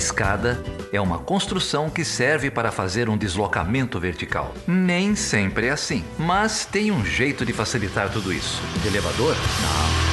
escada é uma construção que serve para fazer um deslocamento vertical. Nem sempre é assim, mas tem um jeito de facilitar tudo isso. elevador? Não.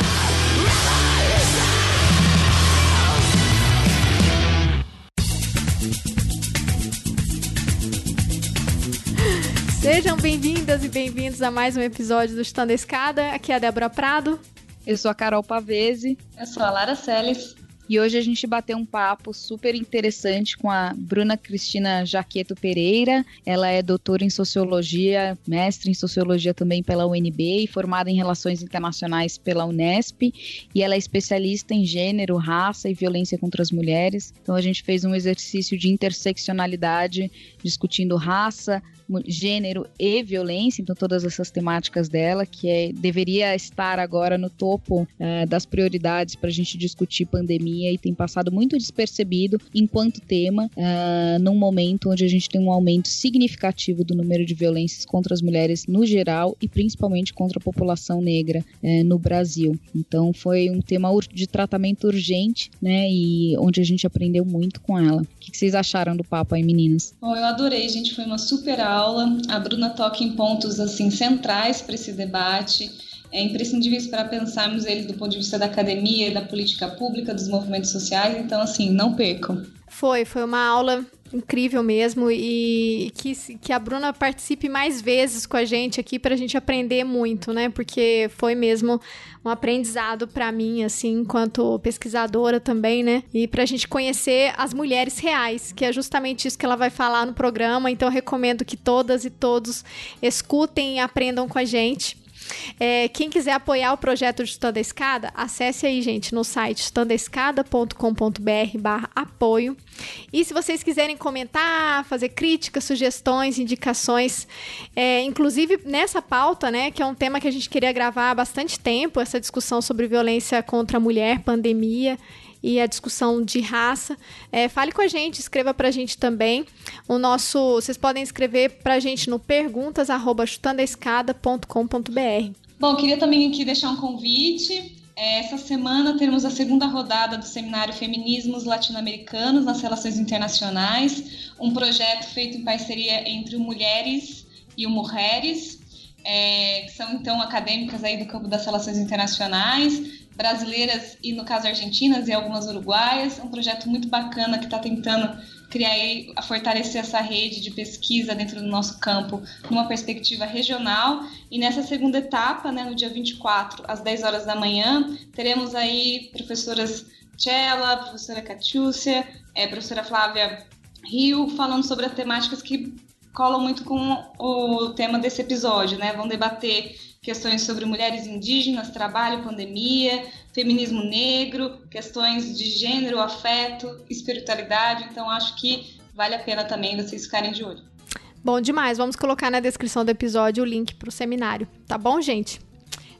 Sejam bem-vindas e bem-vindos a mais um episódio do Estando a Escada. Aqui é a Débora Prado. Eu sou a Carol Pavese. Eu sou a Lara Celes. E hoje a gente bateu um papo super interessante com a Bruna Cristina Jaqueto Pereira. Ela é doutora em sociologia, mestre em sociologia também pela UNB e formada em relações internacionais pela Unesp. E ela é especialista em gênero, raça e violência contra as mulheres. Então a gente fez um exercício de interseccionalidade discutindo raça, gênero e violência, então todas essas temáticas dela, que é, deveria estar agora no topo uh, das prioridades para a gente discutir pandemia e tem passado muito despercebido enquanto tema, uh, num momento onde a gente tem um aumento significativo do número de violências contra as mulheres no geral e principalmente contra a população negra uh, no Brasil. Então foi um tema de tratamento urgente, né, e onde a gente aprendeu muito com ela. O que vocês acharam do papo aí, meninas? Bom, eu adorei, gente, foi uma super aula aula. A Bruna toca em pontos assim centrais para esse debate, é imprescindíveis para pensarmos eles do ponto de vista da academia, da política pública, dos movimentos sociais. Então, assim, não percam. Foi, foi uma aula incrível mesmo e que, que a Bruna participe mais vezes com a gente aqui para a gente aprender muito, né? Porque foi mesmo um aprendizado para mim, assim, enquanto pesquisadora também, né? E para a gente conhecer as mulheres reais, que é justamente isso que ela vai falar no programa. Então, recomendo que todas e todos escutem e aprendam com a gente. É, quem quiser apoiar o projeto de Estando Escada, acesse aí, gente, no site estandoescada.com.br barra apoio. E se vocês quiserem comentar, fazer críticas, sugestões, indicações, é, inclusive nessa pauta, né, que é um tema que a gente queria gravar há bastante tempo, essa discussão sobre violência contra a mulher, pandemia e a discussão de raça. É, fale com a gente, escreva para a gente também. O nosso, vocês podem escrever para a gente no perguntas@chutandoescada.com.br. Bom, queria também aqui deixar um convite. É, essa semana teremos a segunda rodada do seminário Feminismos Latino-Americanos nas Relações Internacionais, um projeto feito em parceria entre o Mulheres e o Mulheres, é, que são então acadêmicas aí do campo das relações internacionais, brasileiras e, no caso, argentinas e algumas uruguaias. Um projeto muito bacana que está tentando criar e fortalecer essa rede de pesquisa dentro do nosso campo numa perspectiva regional. E nessa segunda etapa, né, no dia 24, às 10 horas da manhã, teremos aí professoras Tchela, professora Catiúcia, é, professora Flávia Rio, falando sobre as temáticas que colam muito com o tema desse episódio, né? Vão debater questões sobre mulheres indígenas, trabalho, pandemia, feminismo negro, questões de gênero, afeto, espiritualidade. Então, acho que vale a pena também vocês ficarem de olho. Bom demais. Vamos colocar na descrição do episódio o link para o seminário. Tá bom, gente?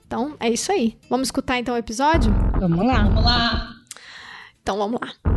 Então, é isso aí. Vamos escutar então o episódio? Vamos lá. Vamos lá. Então, vamos lá.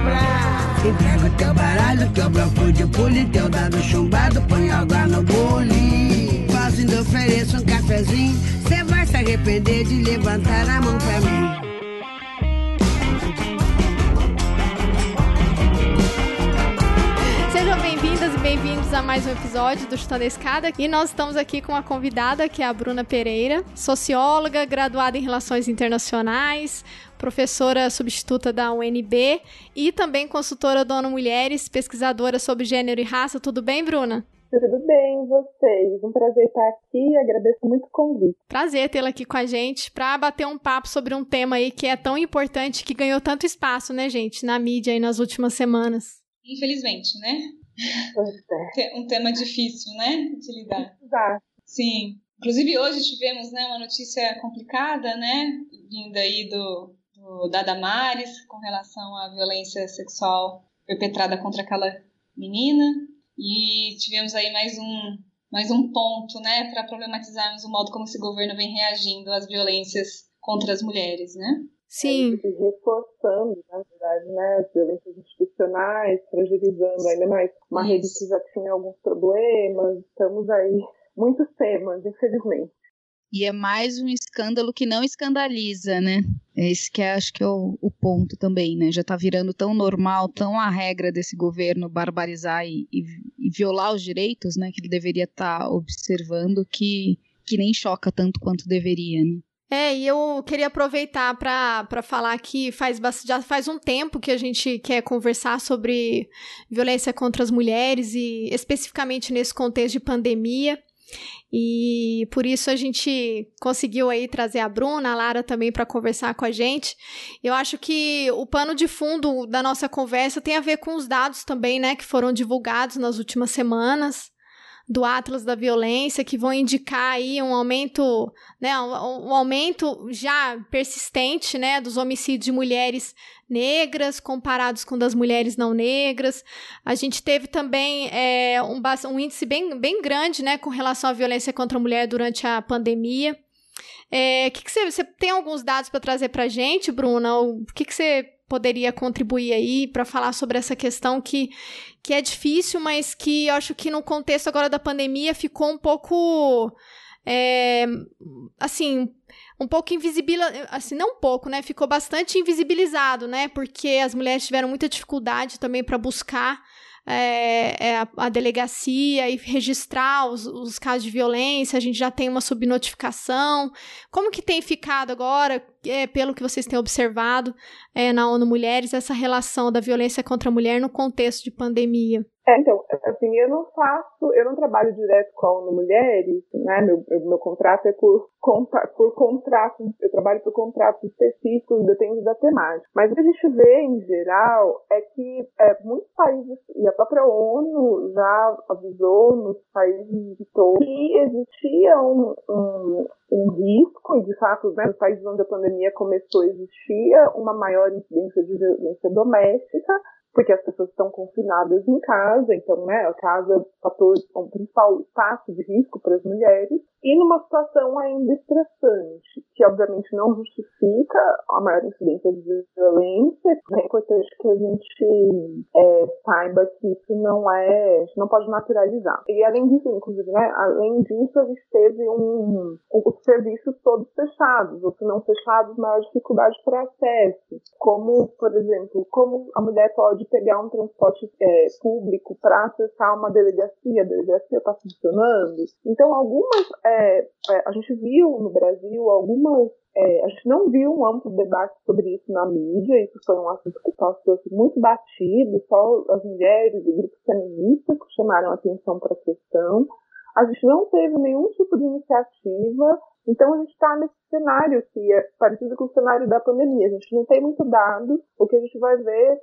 o braço. Entrega teu baralho, teu bloco de pule, teu dado chumbado, põe água no bule. Quase ainda ofereço um cafezinho, cê vai se arrepender de levantar a mão pra mim. A a mais um episódio do Chutando a Escada e nós estamos aqui com uma convidada que é a Bruna Pereira, socióloga, graduada em Relações Internacionais, professora substituta da UNB e também consultora da ONU Mulheres, pesquisadora sobre gênero e raça. Tudo bem, Bruna? Tudo bem, vocês? Um prazer estar aqui agradeço muito o convite. Prazer tê-la aqui com a gente para bater um papo sobre um tema aí que é tão importante, que ganhou tanto espaço, né, gente, na mídia aí nas últimas semanas. Infelizmente, né? É. Um tema difícil, né, de lidar. Exato. Sim. Inclusive hoje tivemos, né, uma notícia complicada, né, vinda aí do, do da Damares com relação à violência sexual perpetrada contra aquela menina e tivemos aí mais um, mais um ponto, né, para problematizarmos o modo como esse governo vem reagindo às violências contra as mulheres, né? Sim. Reforçando, na verdade, né, as violências institucionais, fragilizando ainda mais uma rede que já tinha alguns problemas. Estamos aí, muitos temas, infelizmente. E é mais um escândalo que não escandaliza, né? É esse que é, acho que é o, o, ponto também, né? Já está virando tão normal, tão a regra desse governo barbarizar e, e, e violar os direitos, né? Que ele deveria estar tá observando que, que nem choca tanto quanto deveria, né? É, e eu queria aproveitar para falar que faz, já faz um tempo que a gente quer conversar sobre violência contra as mulheres e especificamente nesse contexto de pandemia. E por isso a gente conseguiu aí trazer a Bruna, a Lara também para conversar com a gente. Eu acho que o pano de fundo da nossa conversa tem a ver com os dados também, né, que foram divulgados nas últimas semanas do Atlas da Violência, que vão indicar aí um aumento, né, um, um aumento já persistente, né, dos homicídios de mulheres negras comparados com das mulheres não negras. A gente teve também é, um, um índice bem, bem grande, né, com relação à violência contra a mulher durante a pandemia. É, que que você, você tem alguns dados para trazer para gente, Bruna? O que, que você poderia contribuir aí para falar sobre essa questão que, que é difícil, mas que eu acho que no contexto agora da pandemia ficou um pouco. É, assim, um pouco invisibilizado, assim, não um pouco, né? Ficou bastante invisibilizado, né? Porque as mulheres tiveram muita dificuldade também para buscar é, é a, a, delegacia e registrar os, os, casos de violência, a gente já tem uma subnotificação. Como que tem ficado agora, é, pelo que vocês têm observado é, na ONU Mulheres, essa relação da violência contra a mulher no contexto de pandemia? É, então, assim, eu não faço, eu não trabalho direto com a ONU Mulheres, né? Meu, meu contrato é por, por contrato, eu trabalho por contratos específicos, depende da temática. Mas o que a gente vê, em geral, é que é, muitos países, e a própria ONU já avisou nos países de que existia um, um, um risco, e de fato, né, nos países onde a pandemia começou, existia uma maior incidência de violência doméstica, porque as pessoas estão confinadas em casa, então, né, a casa é o fator, o principal espaço de risco para as mulheres, e numa situação ainda estressante, que obviamente não justifica a maior incidência de violência, é importante que a gente é, saiba que isso não é, não pode naturalizar. E além disso, inclusive, né, além disso, a gente teve um, um os serviços todos fechados, ou se não fechados, maior dificuldade para acesso, como, por exemplo, como a mulher pode pegar um transporte é, público para acessar uma delegacia, a delegacia está funcionando. Então, algumas é, é, a gente viu no Brasil algumas. É, a gente não viu um amplo debate sobre isso na mídia, isso foi um assunto que passou assim, muito batido, só as mulheres e grupos feministas que chamaram atenção para a questão. A gente não teve nenhum tipo de iniciativa, então a gente está nesse cenário que é parecido com o cenário da pandemia. A gente não tem muito dado, o que a gente vai ver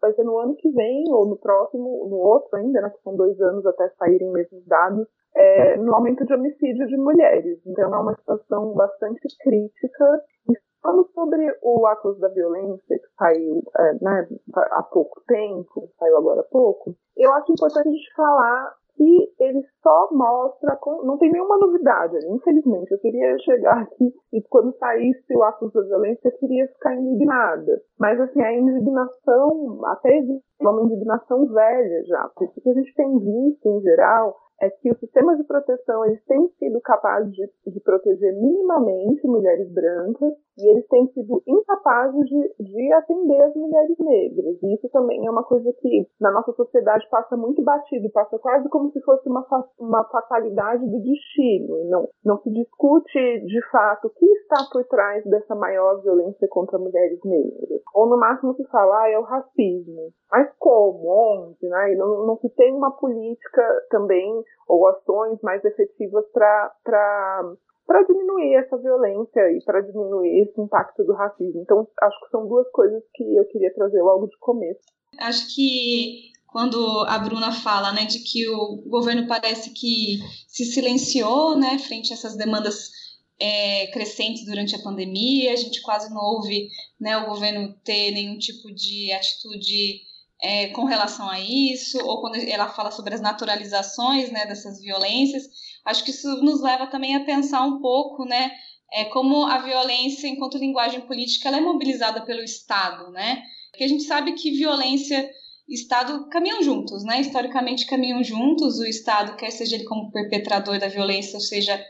vai ser no ano que vem, ou no próximo, no outro ainda, né, que são dois anos até saírem mesmo dados, é, no aumento de homicídio de mulheres. Então é uma situação bastante crítica. E falando sobre o Atlas da Violência, que saiu é, né, há pouco tempo, saiu agora há pouco, eu acho importante a gente falar que ele só mostra, não tem nenhuma novidade, infelizmente. Eu queria chegar aqui e quando saísse o Atlas da Violência, eu queria ficar indignada. Mas assim, a indignação, até uma indignação velha já, porque o que a gente tem visto em geral é que os sistemas de proteção eles têm sido capazes de, de proteger minimamente mulheres brancas e eles têm sido incapazes de, de atender as mulheres negras. E isso também é uma coisa que na nossa sociedade passa muito batido, passa quase como se fosse uma, uma fatalidade do destino. Não, não se discute de fato o que está por trás dessa maior violência contra mulheres negras. Ou no máximo se fala, ah, é o racismo. Mas como? Onde? Né? Não, não se tem uma política também ou ações mais efetivas para diminuir essa violência e para diminuir esse impacto do racismo. Então, acho que são duas coisas que eu queria trazer logo de começo. Acho que quando a Bruna fala, né, de que o governo parece que se silenciou, né, frente a essas demandas é, crescentes durante a pandemia, a gente quase não ouve, né, o governo ter nenhum tipo de atitude é, com relação a isso, ou quando ela fala sobre as naturalizações né, dessas violências, acho que isso nos leva também a pensar um pouco né, é, como a violência, enquanto linguagem política, ela é mobilizada pelo Estado, né? Porque a gente sabe que violência e Estado caminham juntos, né? Historicamente caminham juntos, o Estado, quer seja ele como perpetrador da violência, ou seja,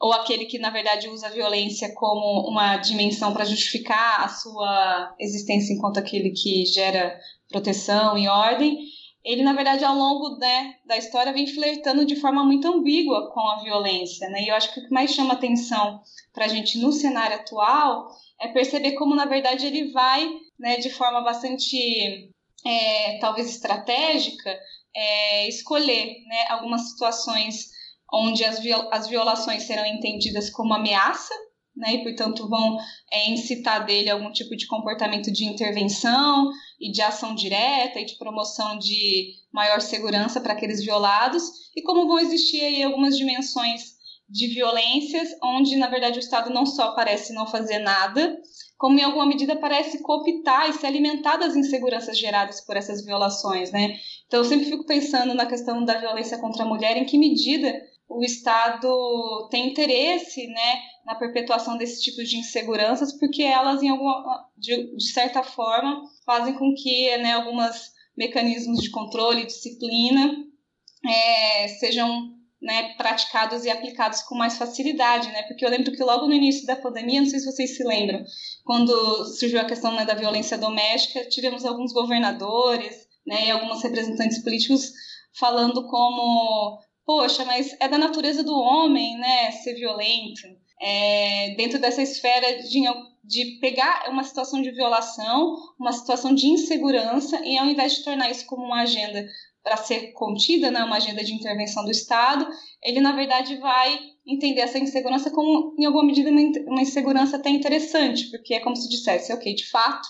ou aquele que na verdade usa a violência como uma dimensão para justificar a sua existência enquanto aquele que gera proteção e ordem, ele, na verdade, ao longo né, da história, vem flertando de forma muito ambígua com a violência. Né? E eu acho que o que mais chama atenção para a gente no cenário atual é perceber como, na verdade, ele vai, né, de forma bastante, é, talvez estratégica, é, escolher né, algumas situações onde as, viol as violações serão entendidas como ameaça né, e portanto vão é, incitar dele algum tipo de comportamento de intervenção e de ação direta e de promoção de maior segurança para aqueles violados, e como vão existir aí algumas dimensões de violências, onde na verdade o Estado não só parece não fazer nada, como em alguma medida parece cooptar e se alimentar das inseguranças geradas por essas violações, né? Então eu sempre fico pensando na questão da violência contra a mulher, em que medida o Estado tem interesse, né, na perpetuação desse tipo de inseguranças, porque elas, em alguma, de, de certa forma, fazem com que né, alguns mecanismos de controle e disciplina é, sejam né, praticados e aplicados com mais facilidade, né? Porque eu lembro que logo no início da pandemia, não sei se vocês se lembram, quando surgiu a questão né, da violência doméstica, tivemos alguns governadores, né, e alguns representantes políticos falando como, poxa, mas é da natureza do homem, né, ser violento. É, dentro dessa esfera de, de pegar uma situação de violação, uma situação de insegurança, e ao invés de tornar isso como uma agenda para ser contida, né, uma agenda de intervenção do Estado, ele na verdade vai entender essa insegurança como, em alguma medida, uma insegurança até interessante, porque é como se dissesse, ok, de fato,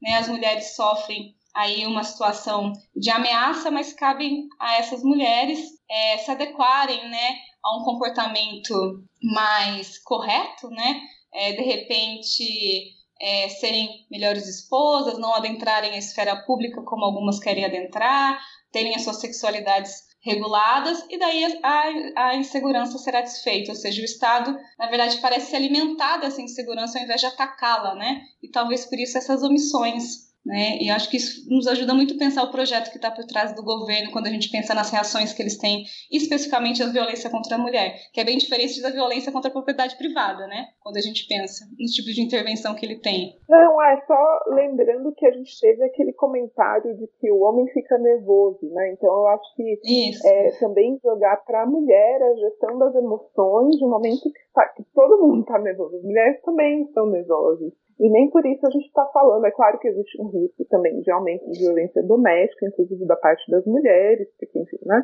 né, as mulheres sofrem aí uma situação de ameaça, mas cabe a essas mulheres é, se adequarem, né, a um comportamento mais correto, né? É, de repente é, serem melhores esposas, não adentrarem a esfera pública como algumas querem adentrar, terem as suas sexualidades reguladas e daí a, a insegurança será desfeita, ou seja, o Estado, na verdade, parece se alimentar dessa insegurança ao invés de atacá-la, né? E talvez por isso essas omissões né? E acho que isso nos ajuda muito a pensar o projeto que está por trás do governo quando a gente pensa nas reações que eles têm, especificamente a violência contra a mulher, que é bem diferente da violência contra a propriedade privada, né? Quando a gente pensa no tipo de intervenção que ele tem. Não, é só lembrando que a gente teve aquele comentário de que o homem fica nervoso, né? Então eu acho que é, também jogar para a mulher a gestão das emoções um momento que, tá, que todo mundo está nervoso. As mulheres também estão nervosas. E nem por isso a gente está falando. É claro que existe um risco também de aumento de violência doméstica, inclusive da parte das mulheres, porque, enfim, né?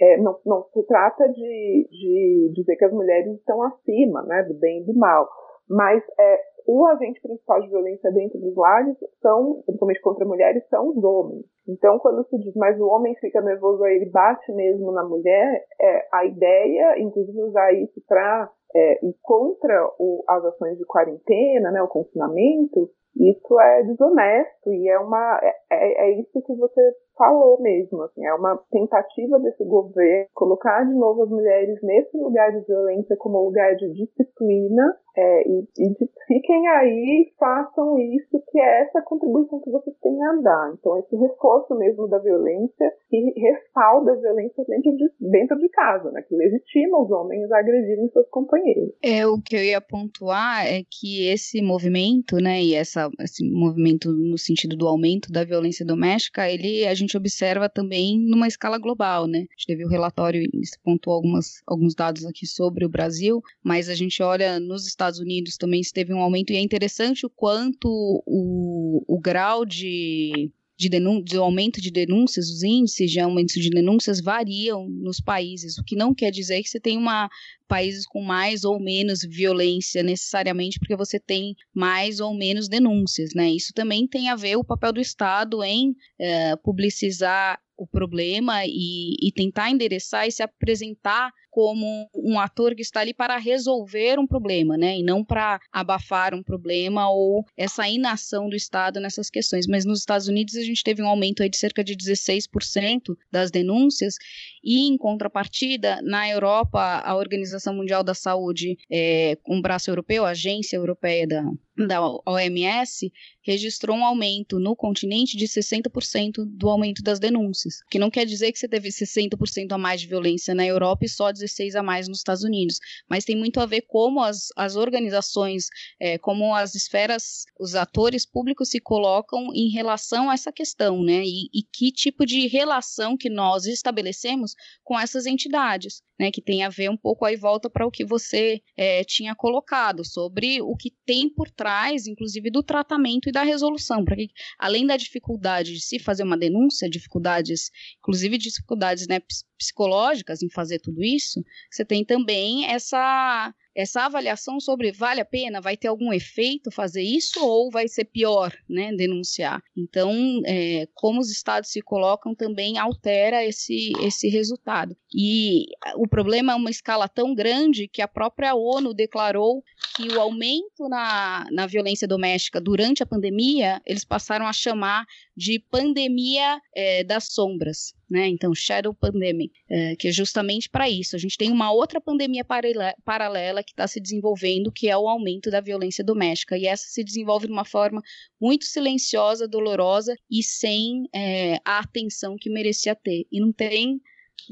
É, não, não, se trata de, de, dizer que as mulheres estão acima né, do bem e do mal, mas é, o agente principal de violência dentro dos lares são, principalmente contra mulheres, são os homens. Então, quando se diz, mas o homem fica nervoso, aí ele bate mesmo na mulher, é, a ideia, inclusive usar isso para é, ir contra o, as ações de quarentena, né, o confinamento, isso é desonesto e é uma é, é, é isso que você falou mesmo, assim, é uma tentativa desse governo colocar de novo as mulheres nesse lugar de violência como lugar de disciplina é, e, e de, fiquem aí, façam isso, que é essa contribuição que vocês têm a dar. Então, esse reforço mesmo da violência e respalda a violência dentro de, dentro de casa, né, que legitima os homens a agredirem seus companheiros. É, o que eu ia pontuar é que esse movimento, né, e essa, esse movimento no sentido do aumento da violência doméstica, ele a gente observa também numa escala global, né? A gente teve o relatório, pontuou algumas, alguns dados aqui sobre o Brasil, mas a gente olha nos Estados Estados Unidos também se teve um aumento, e é interessante o quanto o, o grau de, de, de aumento de denúncias, os índices de aumento de denúncias variam nos países, o que não quer dizer que você tem uma países com mais ou menos violência necessariamente porque você tem mais ou menos denúncias, né? Isso também tem a ver o papel do Estado em é, publicizar o problema e, e, tentar endereçar e se apresentar como um ator que está ali para resolver um problema, né? E não para abafar um problema ou essa inação do Estado nessas questões. Mas nos Estados Unidos a gente teve um aumento aí de cerca de 16% das denúncias e, em contrapartida, na Europa, a Organização Mundial da Saúde, é, com o braço europeu, a Agência Europeia da, da OMS registrou um aumento no continente de 60% do aumento das denúncias, que não quer dizer que você teve 60% a mais de violência na Europa e só 16 a mais nos Estados Unidos, mas tem muito a ver como as, as organizações, é, como as esferas, os atores públicos se colocam em relação a essa questão, né, e, e que tipo de relação que nós estabelecemos com essas entidades, né, que tem a ver um pouco aí volta para o que você é, tinha colocado sobre o que tem por trás, inclusive, do tratamento e da resolução, para que, além da dificuldade de se fazer uma denúncia, dificuldades, inclusive dificuldades né, psicológicas em fazer tudo isso, você tem também essa essa avaliação sobre vale a pena, vai ter algum efeito fazer isso ou vai ser pior, né, denunciar. Então, é, como os estados se colocam também altera esse, esse resultado. E o problema é uma escala tão grande que a própria ONU declarou que o aumento na, na violência doméstica durante a pandemia, eles passaram a chamar de pandemia é, das sombras né? Então, Shadow Pandemic, é, que é justamente para isso. A gente tem uma outra pandemia paralela que está se desenvolvendo, que é o aumento da violência doméstica. E essa se desenvolve de uma forma muito silenciosa, dolorosa e sem é, a atenção que merecia ter. E não tem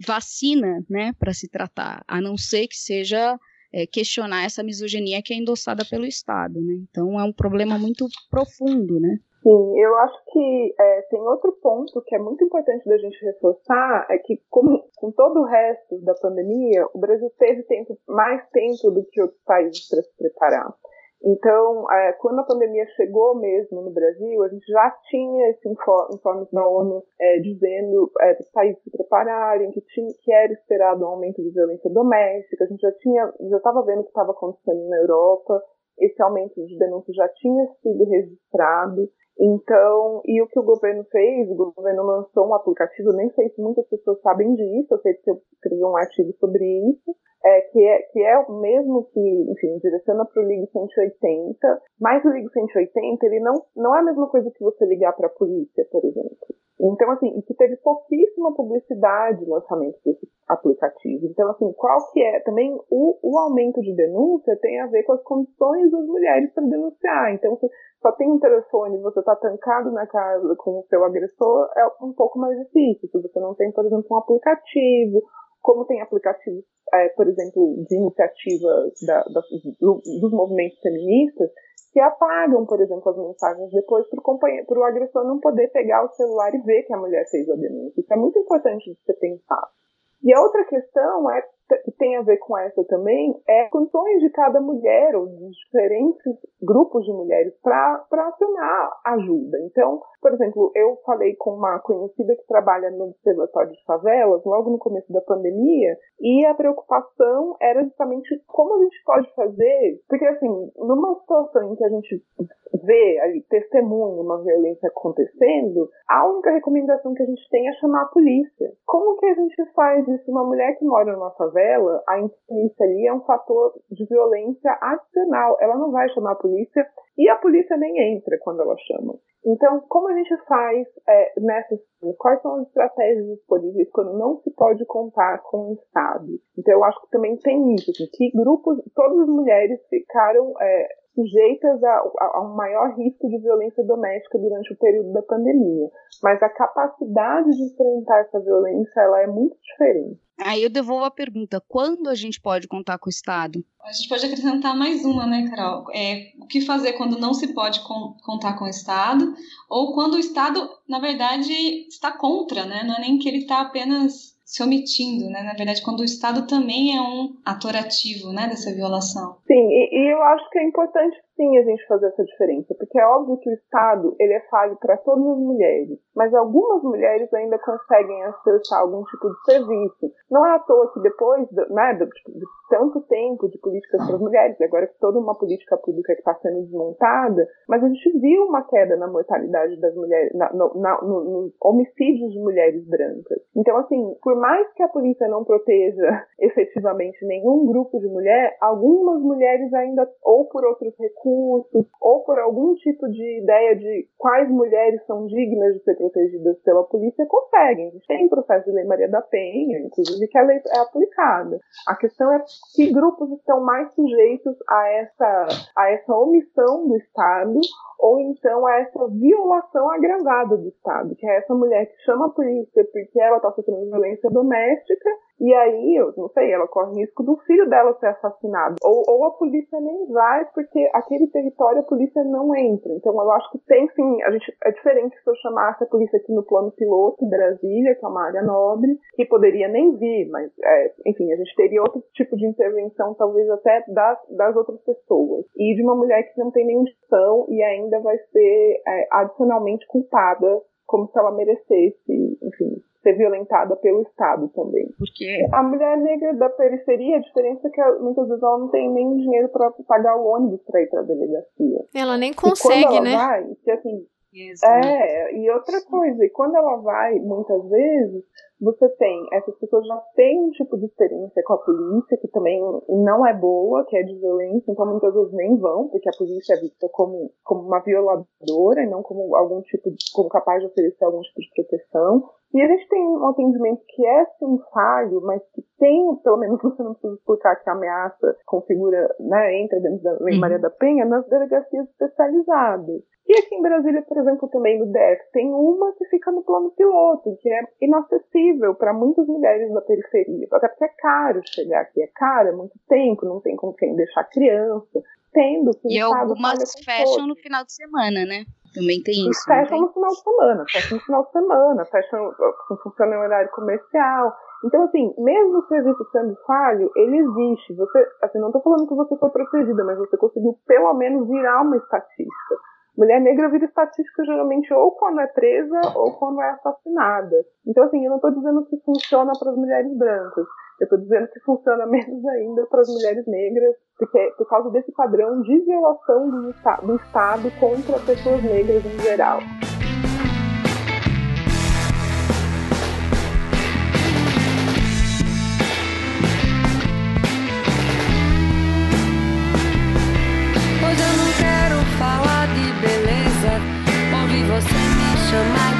vacina, né, para se tratar, a não ser que seja é, questionar essa misoginia que é endossada pelo Estado, né? Então é um problema muito profundo, né? Sim, eu acho que é, tem outro ponto que é muito importante da gente reforçar, é que como, com todo o resto da pandemia, o Brasil teve tempo, mais tempo do que outros países para se preparar. Então, é, quando a pandemia chegou mesmo no Brasil, a gente já tinha esse informe da ONU é, dizendo é, para os países se prepararem, que, tinha, que era esperado um aumento de violência doméstica, a gente já tinha, já estava vendo o que estava acontecendo na Europa, esse aumento de denúncias já tinha sido registrado. Então, e o que o governo fez, o governo lançou um aplicativo, nem sei se muitas pessoas sabem disso, eu sei que eu escrevi um artigo sobre isso, é, que, é, que é o mesmo que, enfim, direciona para o Ligue 180, mas o Ligue 180, ele não, não é a mesma coisa que você ligar para a polícia, por exemplo. Então, assim, que teve pouquíssima publicidade no lançamento desse aplicativo. Então, assim, qual que é? Também o, o aumento de denúncia tem a ver com as condições das mulheres para denunciar. Então, se só tem um telefone e você está tancado na casa com o seu agressor, é um pouco mais difícil. Se você não tem, por exemplo, um aplicativo, como tem aplicativos, é, por exemplo, de iniciativa da, da, do, dos movimentos feministas, que apagam, por exemplo, as mensagens depois para o agressor não poder pegar o celular e ver que a mulher fez a denúncia. Isso é muito importante de ser pensado. E a outra questão é tem a ver com essa também é condições de cada mulher ou de diferentes grupos de mulheres para acionar ajuda. Então, por exemplo, eu falei com uma conhecida que trabalha no Observatório de Favelas logo no começo da pandemia e a preocupação era justamente como a gente pode fazer, porque assim, numa situação em que a gente vê ali, testemunha uma violência acontecendo, a única recomendação que a gente tem é chamar a polícia. Como que a gente faz isso? Uma mulher que mora numa favela, a polícia ali é um fator de violência adicional. Ela não vai chamar a polícia e a polícia nem entra quando ela chama. Então, como a gente faz é, nessas. Quais são as estratégias disponíveis quando não se pode contar com o Estado? Então, eu acho que também tem isso, assim, que grupos, todas as mulheres ficaram é, sujeitas a, a, a, um maior risco de violência doméstica durante o período da pandemia. Mas a capacidade de enfrentar essa violência ela é muito diferente. Aí eu devolvo a pergunta: quando a gente pode contar com o Estado? A gente pode acrescentar mais uma, né, Carol? É, o que fazer quando não se pode com, contar com o Estado, ou quando o Estado, na verdade, está contra, né? Não é nem que ele está apenas se omitindo, né? Na verdade, quando o Estado também é um ator ativo, né, dessa violação. Sim, e, e eu acho que é importante sim a gente fazer essa diferença, porque é óbvio que o Estado ele é falho para todas as mulheres, mas algumas mulheres ainda conseguem acessar algum tipo de serviço. Não é à toa que depois né, de, tipo, de tanto tempo de políticas para as mulheres, agora que toda uma política pública está sendo desmontada, mas a gente viu uma queda na mortalidade das mulheres, na, no, na, no, nos homicídios de mulheres brancas. Então, assim, por mais que a polícia não proteja efetivamente nenhum grupo de mulher, algumas mulheres ainda, ou por outros recursos, recursos ou por algum tipo de ideia de quais mulheres são dignas de ser protegidas pela polícia, conseguem. A gente tem processo de Lei Maria da Penha, inclusive, que a lei é aplicada. A questão é que grupos estão mais sujeitos a essa, a essa omissão do Estado ou então a essa violação agravada do Estado, que é essa mulher que chama a polícia porque ela está sofrendo violência doméstica e aí, eu não sei, ela corre risco do filho dela ser assassinado. Ou, ou a polícia nem vai, porque aquele território a polícia não entra. Então eu acho que tem sim, a gente, é diferente se eu chamasse a polícia aqui no plano piloto, Brasília, que é uma área nobre, que poderia nem vir, mas é, enfim, a gente teria outro tipo de intervenção, talvez até das, das outras pessoas. E de uma mulher que não tem nenhuma opção e ainda vai ser é, adicionalmente culpada como se ela merecesse, enfim, ser violentada pelo Estado também. Porque a mulher negra da periferia, a diferença é que muitas vezes ela não tem nem dinheiro para pagar o ônibus para ir para a delegacia. Ela nem consegue, ela né? Vai, que assim, é, e outra coisa, e quando ela vai, muitas vezes, você tem, essas pessoas já têm um tipo de experiência com a polícia, que também não é boa, que é de violência, então muitas vezes nem vão, porque a polícia é vista como, como uma violadora e não como algum tipo de, como capaz de oferecer algum tipo de proteção. E a gente tem um atendimento que é sim falho, mas que tem, pelo menos você não precisa explicar que a ameaça configura, né, entra dentro da Lei Maria da Penha, nas delegacias especializadas. E aqui em Brasília, por exemplo, também no DEF, tem uma que fica no plano piloto, que é inacessível para muitas mulheres da periferia. Até porque é caro chegar aqui, é caro, é muito tempo, não tem com quem deixar criança. Tendo que E algumas fecham no final de semana, né? Também tem isso. Fecham no final de semana, fecham no final de semana, fecham, funciona em horário comercial. Então, assim, mesmo o serviço sendo falho, ele existe. Você, assim, não estou falando que você foi protegida, mas você conseguiu pelo menos virar uma estatística. Mulher negra vira estatística geralmente ou quando é presa ou quando é assassinada. Então, assim, eu não estou dizendo que funciona para as mulheres brancas. Eu estou dizendo que funciona menos ainda para as mulheres negras, porque por causa desse padrão de violação do, do Estado contra pessoas negras em geral. chamar de princesa.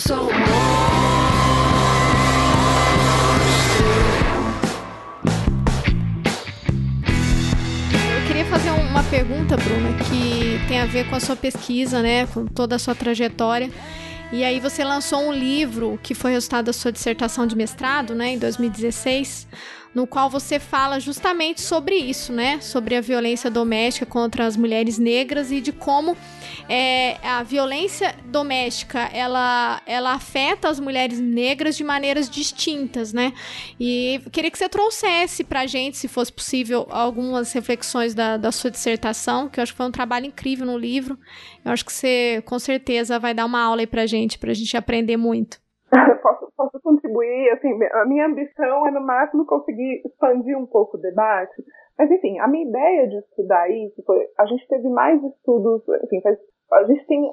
Monstro. Eu sou um pergunta, Bruna, que tem a ver com a sua pesquisa, né, com toda a sua trajetória. E aí você lançou um livro que foi resultado da sua dissertação de mestrado, né, em 2016, no qual você fala justamente sobre isso, né? Sobre a violência doméstica contra as mulheres negras e de como é, a violência doméstica ela, ela afeta as mulheres negras de maneiras distintas, né? E queria que você trouxesse pra gente, se fosse possível, algumas reflexões da, da sua dissertação, que eu acho que foi um trabalho incrível no livro. Eu acho que você com certeza vai dar uma aula aí pra gente, pra gente aprender muito. Posso, posso contribuir, assim, a minha ambição é no máximo conseguir expandir um pouco o debate, Mas enfim, a minha ideia de estudar isso foi, a gente teve mais estudos, enfim, faz, a gente tem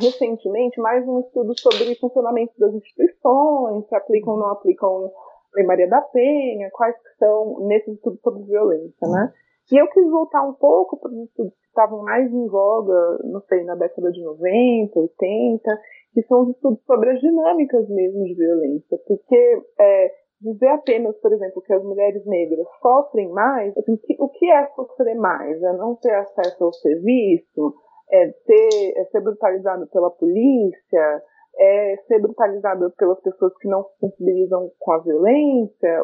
recentemente mais um estudo sobre funcionamento das instituições, se aplicam ou não aplicam Lei Maria da Penha, quais são nesses estudos sobre violência, né? E eu quis voltar um pouco para os estudos que estavam mais em voga, não sei, na década de 90, 80, que são os estudos sobre as dinâmicas mesmo de violência. Porque é, dizer apenas, por exemplo, que as mulheres negras sofrem mais, assim, que, o que é sofrer mais? É não ter acesso ao serviço? É, ter, é ser brutalizado pela polícia? É ser brutalizada pelas pessoas que não se sensibilizam com a violência?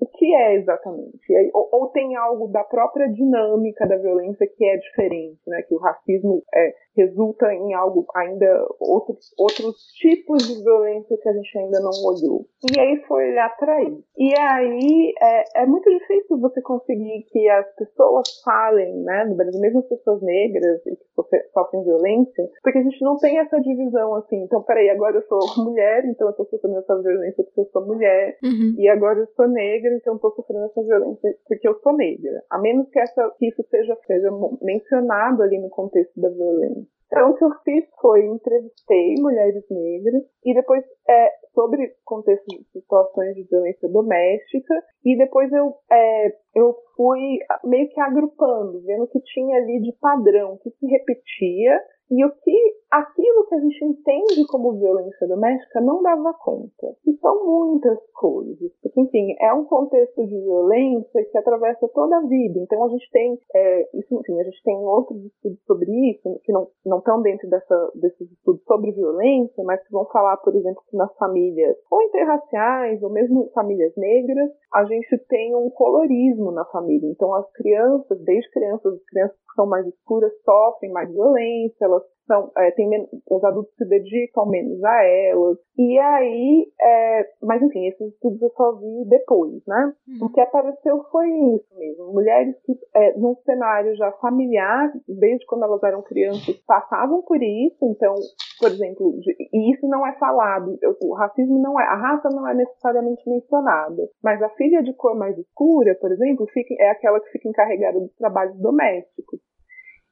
O que, é exatamente? Ou, ou, tem algo da própria dinâmica da violência que é diferente, né? Que o racismo é, resulta em algo ainda outros outros tipos de violência que a gente ainda não olhou. E aí foi olhar para. E aí é, é, muito difícil você conseguir que as pessoas falem, né? No Brasil, mesmo as pessoas negras e que sofrem violência, porque a gente não tem essa divisão assim. Então, peraí agora eu sou mulher, então eu tô sofrendo essa violência porque eu sou mulher. Uhum. E agora eu sou negra, então eu tô sofrendo essa violência porque eu sou negra. A menos que, essa, que isso seja, seja mencionado ali no contexto da violência. Então, o que eu fiz foi entrevistei mulheres negras e depois é, sobre contexto de situações de violência doméstica e depois eu, é, eu fui meio que agrupando, vendo o que tinha ali de padrão, que se repetia e o que aquilo que a gente entende como violência doméstica não dava conta. E são muitas coisas. Porque, enfim, é um contexto de violência que atravessa toda a vida. Então a gente tem, é, isso, enfim, a gente tem outros estudos sobre isso, que não, não estão dentro dessa, desses estudos sobre violência, mas que vão falar, por exemplo, que nas famílias ou interraciais, ou mesmo famílias negras, a gente tem um colorismo na família. Então as crianças, desde crianças, as crianças que são mais escuras sofrem mais violência, elas são, é, tem os adultos se dedicam menos a elas. E aí, é, mas enfim, esses estudos eu só vi depois, né? Uhum. O que apareceu foi isso mesmo. Mulheres que, é, num cenário já familiar, desde quando elas eram crianças, passavam por isso. Então, por exemplo, e isso não é falado, o racismo não é, a raça não é necessariamente mencionada, mas a filha de cor mais escura, por exemplo, fica, é aquela que fica encarregada dos trabalhos domésticos.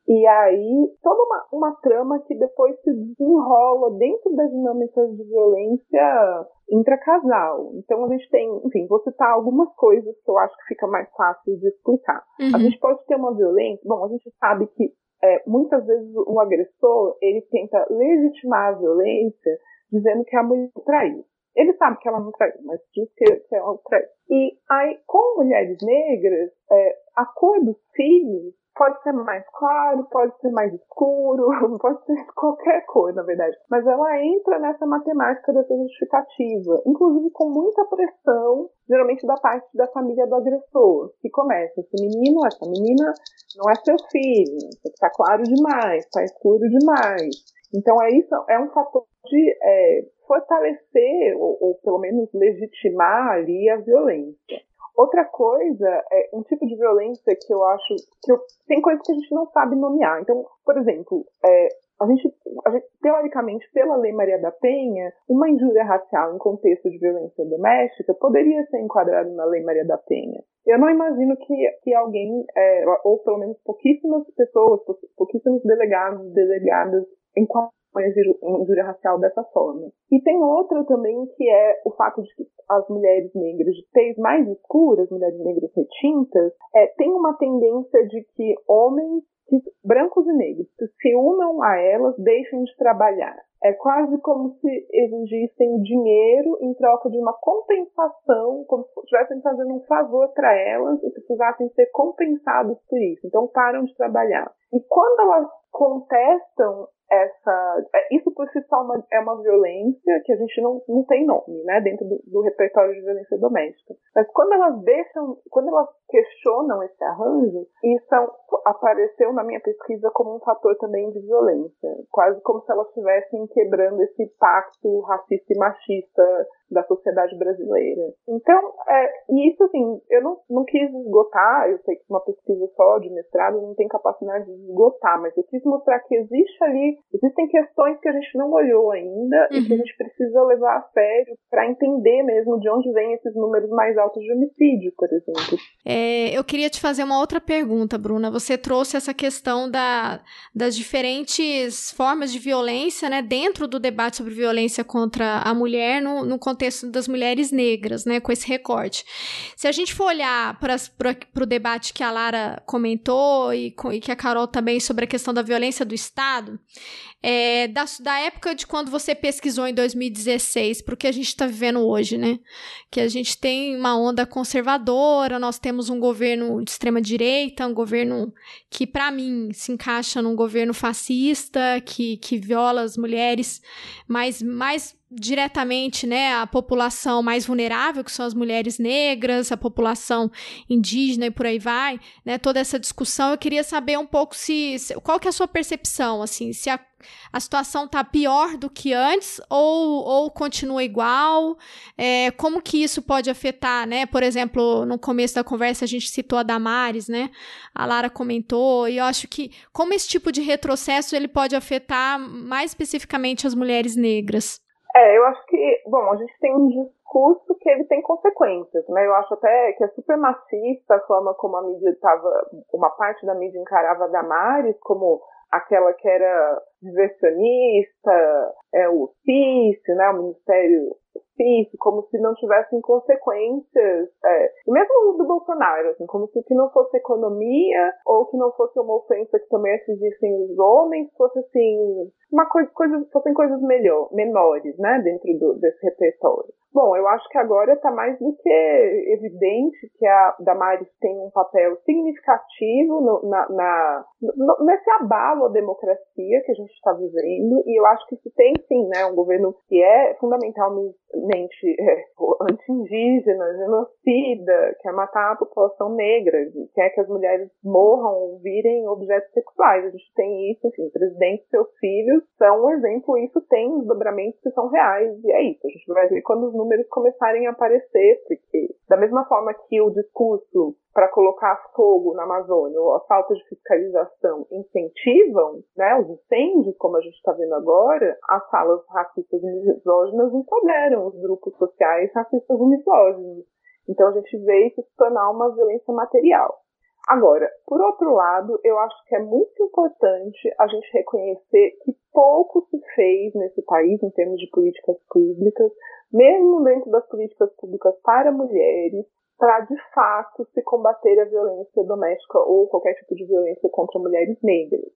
E aí, toda uma, uma trama que depois se desenrola dentro das dinâmicas de violência intracasal. Então a gente tem, enfim, vou citar algumas coisas que eu acho que fica mais fácil de explicar. Uhum. A gente pode ter uma violência, bom, a gente sabe que é, muitas vezes o agressor, ele tenta legitimar a violência dizendo que a mulher traiu. Ele sabe que ela não traiu, mas diz que, que ela traiu. E aí, com mulheres negras, é, a cor dos filhos Pode ser mais claro, pode ser mais escuro, pode ser qualquer cor, na verdade. Mas ela entra nessa matemática dessa justificativa, inclusive com muita pressão, geralmente da parte da família do agressor, que começa, esse menino, essa menina não é seu filho, está claro demais, está escuro demais. Então é isso, é um fator de é, fortalecer ou, ou pelo menos legitimar ali a violência. Outra coisa é um tipo de violência que eu acho que eu, tem coisas que a gente não sabe nomear. Então, por exemplo, é, a gente, a gente, teoricamente, pela Lei Maria da Penha, uma injúria racial em contexto de violência doméstica poderia ser enquadrada na Lei Maria da Penha. Eu não imagino que, que alguém, é, ou pelo menos pouquíssimas pessoas, pouquíssimos delegados, delegadas, uma injúria racial dessa forma. E tem outra também que é o fato de que as mulheres negras de tez mais escuras, mulheres negras retintas, é, tem uma tendência de que homens que, brancos e negros que se unam a elas deixem de trabalhar. É quase como se exigissem dinheiro em troca de uma compensação, como se estivessem fazendo um favor para elas e precisassem ser compensados por isso. Então param de trabalhar. E quando elas contestam essa. É, isso por si só é uma, é uma violência que a gente não, não tem nome, né, dentro do, do, repertório de violência doméstica. Mas quando elas deixam, quando elas questionam esse arranjo, isso apareceu na minha pesquisa como um fator também de violência, quase como se elas estivessem quebrando esse pacto racista e machista da sociedade brasileira. Então, é, e isso assim, eu não, não quis esgotar, eu sei que uma pesquisa só de mestrado não tem capacidade de esgotar, mas eu quis mostrar que existe ali, existem questões que a gente não olhou ainda uhum. e que a uhum. gente precisa levar a sério para entender mesmo de onde vêm esses números mais altos de homicídio, por exemplo. É, eu queria te fazer uma outra pergunta, Bruna. Você trouxe essa questão da, das diferentes formas de violência, né, dentro do debate sobre violência contra a mulher no, no contexto das mulheres negras, né, com esse recorte. Se a gente for olhar para o debate que a Lara comentou e, e, que a Carol também sobre a questão da violência do Estado, é, da, da época de quando você pesquisou em 2016 para o que a gente está vivendo hoje, né, que a gente tem uma onda conservadora, nós temos um governo de extrema direita, um governo que para mim se encaixa num governo fascista que, que viola as mulheres, mas mais diretamente né, a população mais vulnerável, que são as mulheres negras, a população indígena e por aí vai, né, toda essa discussão, eu queria saber um pouco se, se qual que é a sua percepção, assim, se a, a situação está pior do que antes ou, ou continua igual, é, como que isso pode afetar, né, por exemplo, no começo da conversa a gente citou a Damares, né, a Lara comentou, e eu acho que como esse tipo de retrocesso ele pode afetar mais especificamente as mulheres negras? É, eu acho que, bom, a gente tem um discurso que ele tem consequências, né? Eu acho até que é super machista a forma como a mídia estava, uma parte da mídia encarava a Damares como aquela que era diversionista, é, o CIS, né, o Ministério CIS, como se não tivessem consequências, é, e mesmo do Bolsonaro, assim, como se que não fosse economia ou que não fosse uma ofensa que também atingissem os homens, fosse assim, uma coisa, coisas, fossem coisas melhor, menores, né, dentro do, desse repertório. Bom, eu acho que agora está mais do que evidente que a Damares tem um papel significativo no, na, na no, nesse abalo à democracia que a gente está vivendo, e eu acho que isso tem sim, né, um governo que é fundamentalmente é, anti-indígena, genocida, quer matar a população negra, quer que as mulheres morram ou virem objetos sexuais. A gente tem isso, enfim, o presidente e seus filhos são um exemplo, isso tem desdobramentos que são reais, e é isso. A gente vai ver quando os números começarem a aparecer, porque da mesma forma que o discurso para colocar fogo na Amazônia ou a falta de fiscalização incentivam né, os incêndios, como a gente está vendo agora, as falas racistas e misóginas empoderam os grupos sociais racistas e misóginos. Então a gente vê isso se tornar uma violência material. Agora, por outro lado, eu acho que é muito importante a gente reconhecer que pouco se fez nesse país em termos de políticas públicas, mesmo dentro das políticas públicas para mulheres, para de fato se combater a violência doméstica ou qualquer tipo de violência contra mulheres negras.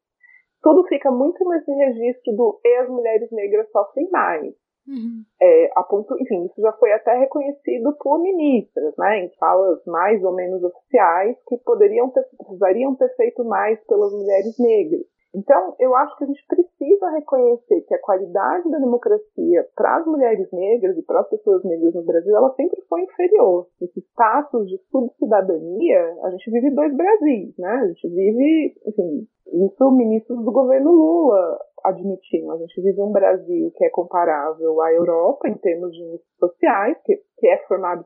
Tudo fica muito nesse registro do e as mulheres negras sofrem mais. Uhum. É, a ponto, enfim, isso já foi até reconhecido por ministras, né, em falas mais ou menos oficiais, que poderiam ter, precisariam ter feito mais pelas mulheres negras. Então, eu acho que a gente precisa reconhecer que a qualidade da democracia para as mulheres negras e para as pessoas negras no Brasil, ela sempre foi inferior. Esse status de subcidadania, a gente vive dois Brasis, né? A gente vive, enfim, isso ministros do governo Lula admitiam. A gente vive um Brasil que é comparável à Europa em termos de índices sociais, que, que é formado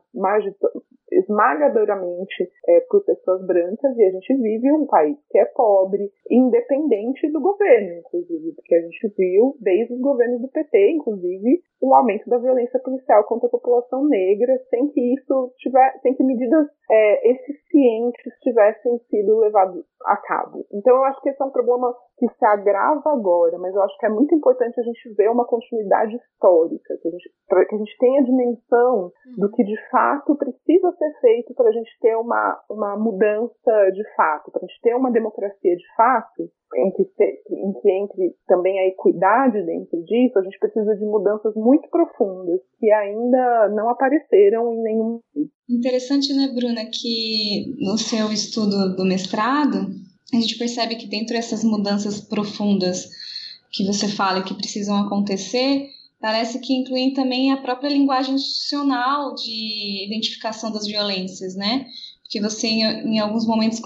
esmagadoramente é, por pessoas brancas, e a gente vive um país que é pobre, independente do governo, inclusive, porque a gente viu desde os governos do PT, inclusive, o aumento da violência policial contra a população negra, sem que isso tiver, sem que medidas é, eficientes tivessem sido levadas a cabo. Então eu acho que esse é um problema que se agrava agora, mas eu acho que é muito importante a gente ver uma continuidade histórica, que a gente, que a gente tenha a dimensão do que de fato precisa ser feito para a gente ter uma, uma mudança de fato, para a gente ter uma democracia de fato, em que, em que entre também a equidade dentro disso, a gente precisa de mudanças muito profundas que ainda não apareceram em nenhum. Interessante, né, Bruna, que no seu estudo do mestrado, a gente percebe que dentro dessas mudanças profundas que você fala que precisam acontecer, parece que incluem também a própria linguagem institucional de identificação das violências, né? Porque você, em, alguns momentos,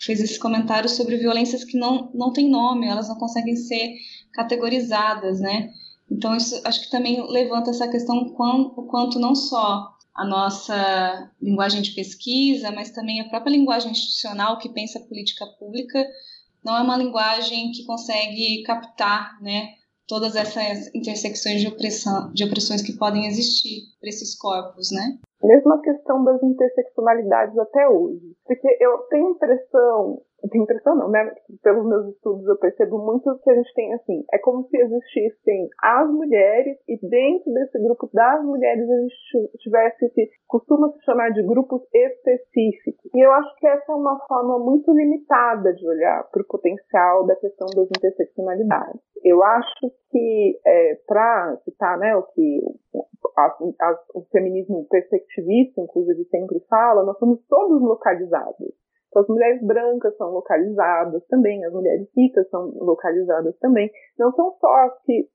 fez esse comentário sobre violências que não, não têm nome, elas não conseguem ser categorizadas, né? Então, isso acho que também levanta essa questão o quanto não só a nossa linguagem de pesquisa, mas também a própria linguagem institucional que pensa a política pública não é uma linguagem que consegue captar, né, todas essas intersecções de opressão, de opressões que podem existir para esses corpos, né? Mesmo a questão das interseccionalidades até hoje, porque eu tenho impressão tenho impressão não, né? Pelos meus estudos eu percebo muito que a gente tem assim, é como se existissem as mulheres e dentro desse grupo das mulheres a gente tivesse esse, costuma se chamar de grupos específicos. E eu acho que essa é uma forma muito limitada de olhar para o potencial da questão das interseccionalidades. Eu acho que, é, para citar né, o que o feminismo perspectivista, inclusive, sempre fala, nós somos todos localizados. Então, as mulheres brancas são localizadas também, as mulheres ricas são localizadas também. Não são só as que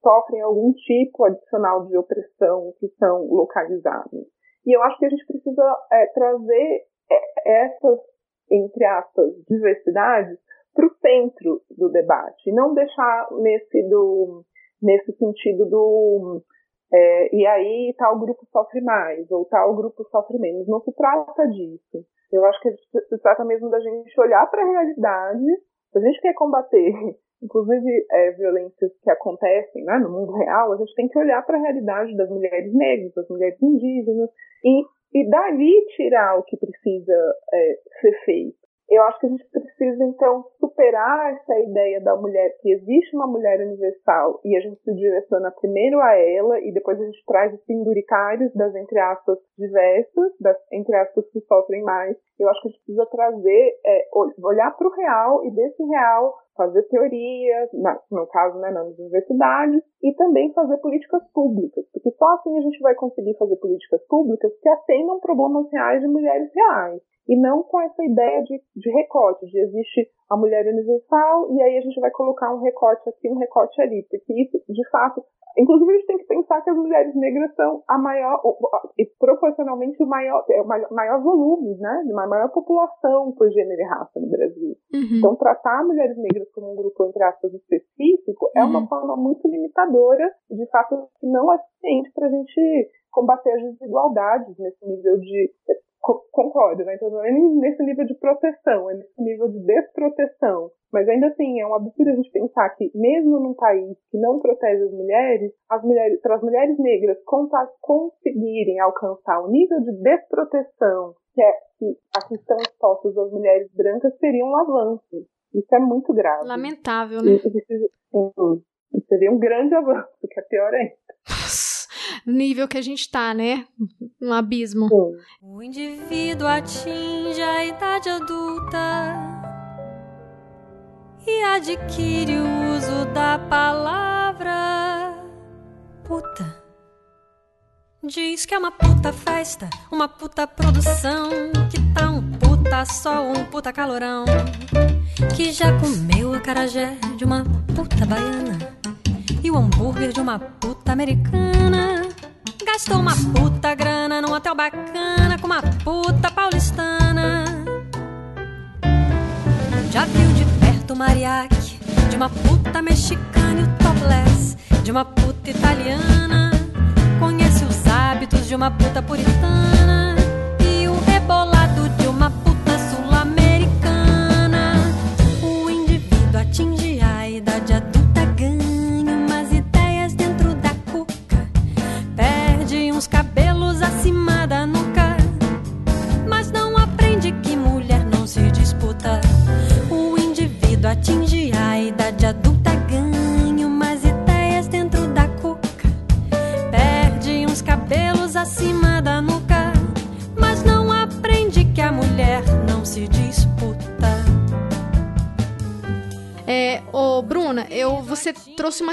sofrem algum tipo adicional de opressão que são localizadas. E eu acho que a gente precisa é, trazer é, essas, entre aspas, diversidades para o centro do debate, não deixar nesse, do, nesse sentido do é, e aí tal grupo sofre mais, ou tal grupo sofre menos. Não se trata disso. Eu acho que se trata mesmo da gente olhar para a realidade. Se a gente quer combater, inclusive, é, violências que acontecem né, no mundo real, a gente tem que olhar para a realidade das mulheres negras, das mulheres indígenas, e, e dali tirar o que precisa é, ser feito. Eu acho que a gente precisa, então, superar essa ideia da mulher, que existe uma mulher universal e a gente se direciona primeiro a ela e depois a gente traz os penduricários das, entre aspas, diversas, das, entre aspas, que sofrem mais. Eu acho que a gente precisa trazer, é, olhar para o real e desse real fazer teorias, no caso, né, nas universidades, e também fazer políticas públicas, porque só assim a gente vai conseguir fazer políticas públicas que atendam problemas reais de mulheres reais e não com essa ideia de, de recorte, de existe a mulher universal e aí a gente vai colocar um recorte aqui, um recorte ali, porque isso, de fato, inclusive a gente tem que pensar que as mulheres negras são a maior, e proporcionalmente o maior, é o maior volume, né, de uma maior população por gênero e raça no Brasil. Uhum. Então, tratar mulheres negras como um grupo, entre aspas, específico é uma uhum. forma muito limitadora e, de fato, não é suficiente para a gente combater as desigualdades nesse nível de concordo, né? Então não é nesse nível de proteção, é nesse nível de desproteção. Mas ainda assim, é um absurdo a gente pensar que, mesmo num país que não protege as mulheres, as mulheres para as mulheres negras conseguirem alcançar o nível de desproteção que, é, que a que estão expostas as mulheres brancas seria um avanço. Isso é muito grave. Lamentável, né? Isso, isso, isso seria um grande avanço, que é pior ainda nível que a gente tá, né? Um abismo. O indivíduo atinge a idade adulta e adquire o uso da palavra puta. Diz que é uma puta festa, uma puta produção, que tá um puta sol, um puta calorão, que já comeu a carajé de uma puta baiana e o hambúrguer de uma puta americana. Gastou uma puta grana num hotel bacana com uma puta paulistana. Já viu de perto o mariachi de uma puta mexicana e o topless de uma puta italiana. Conhece os hábitos de uma puta puritana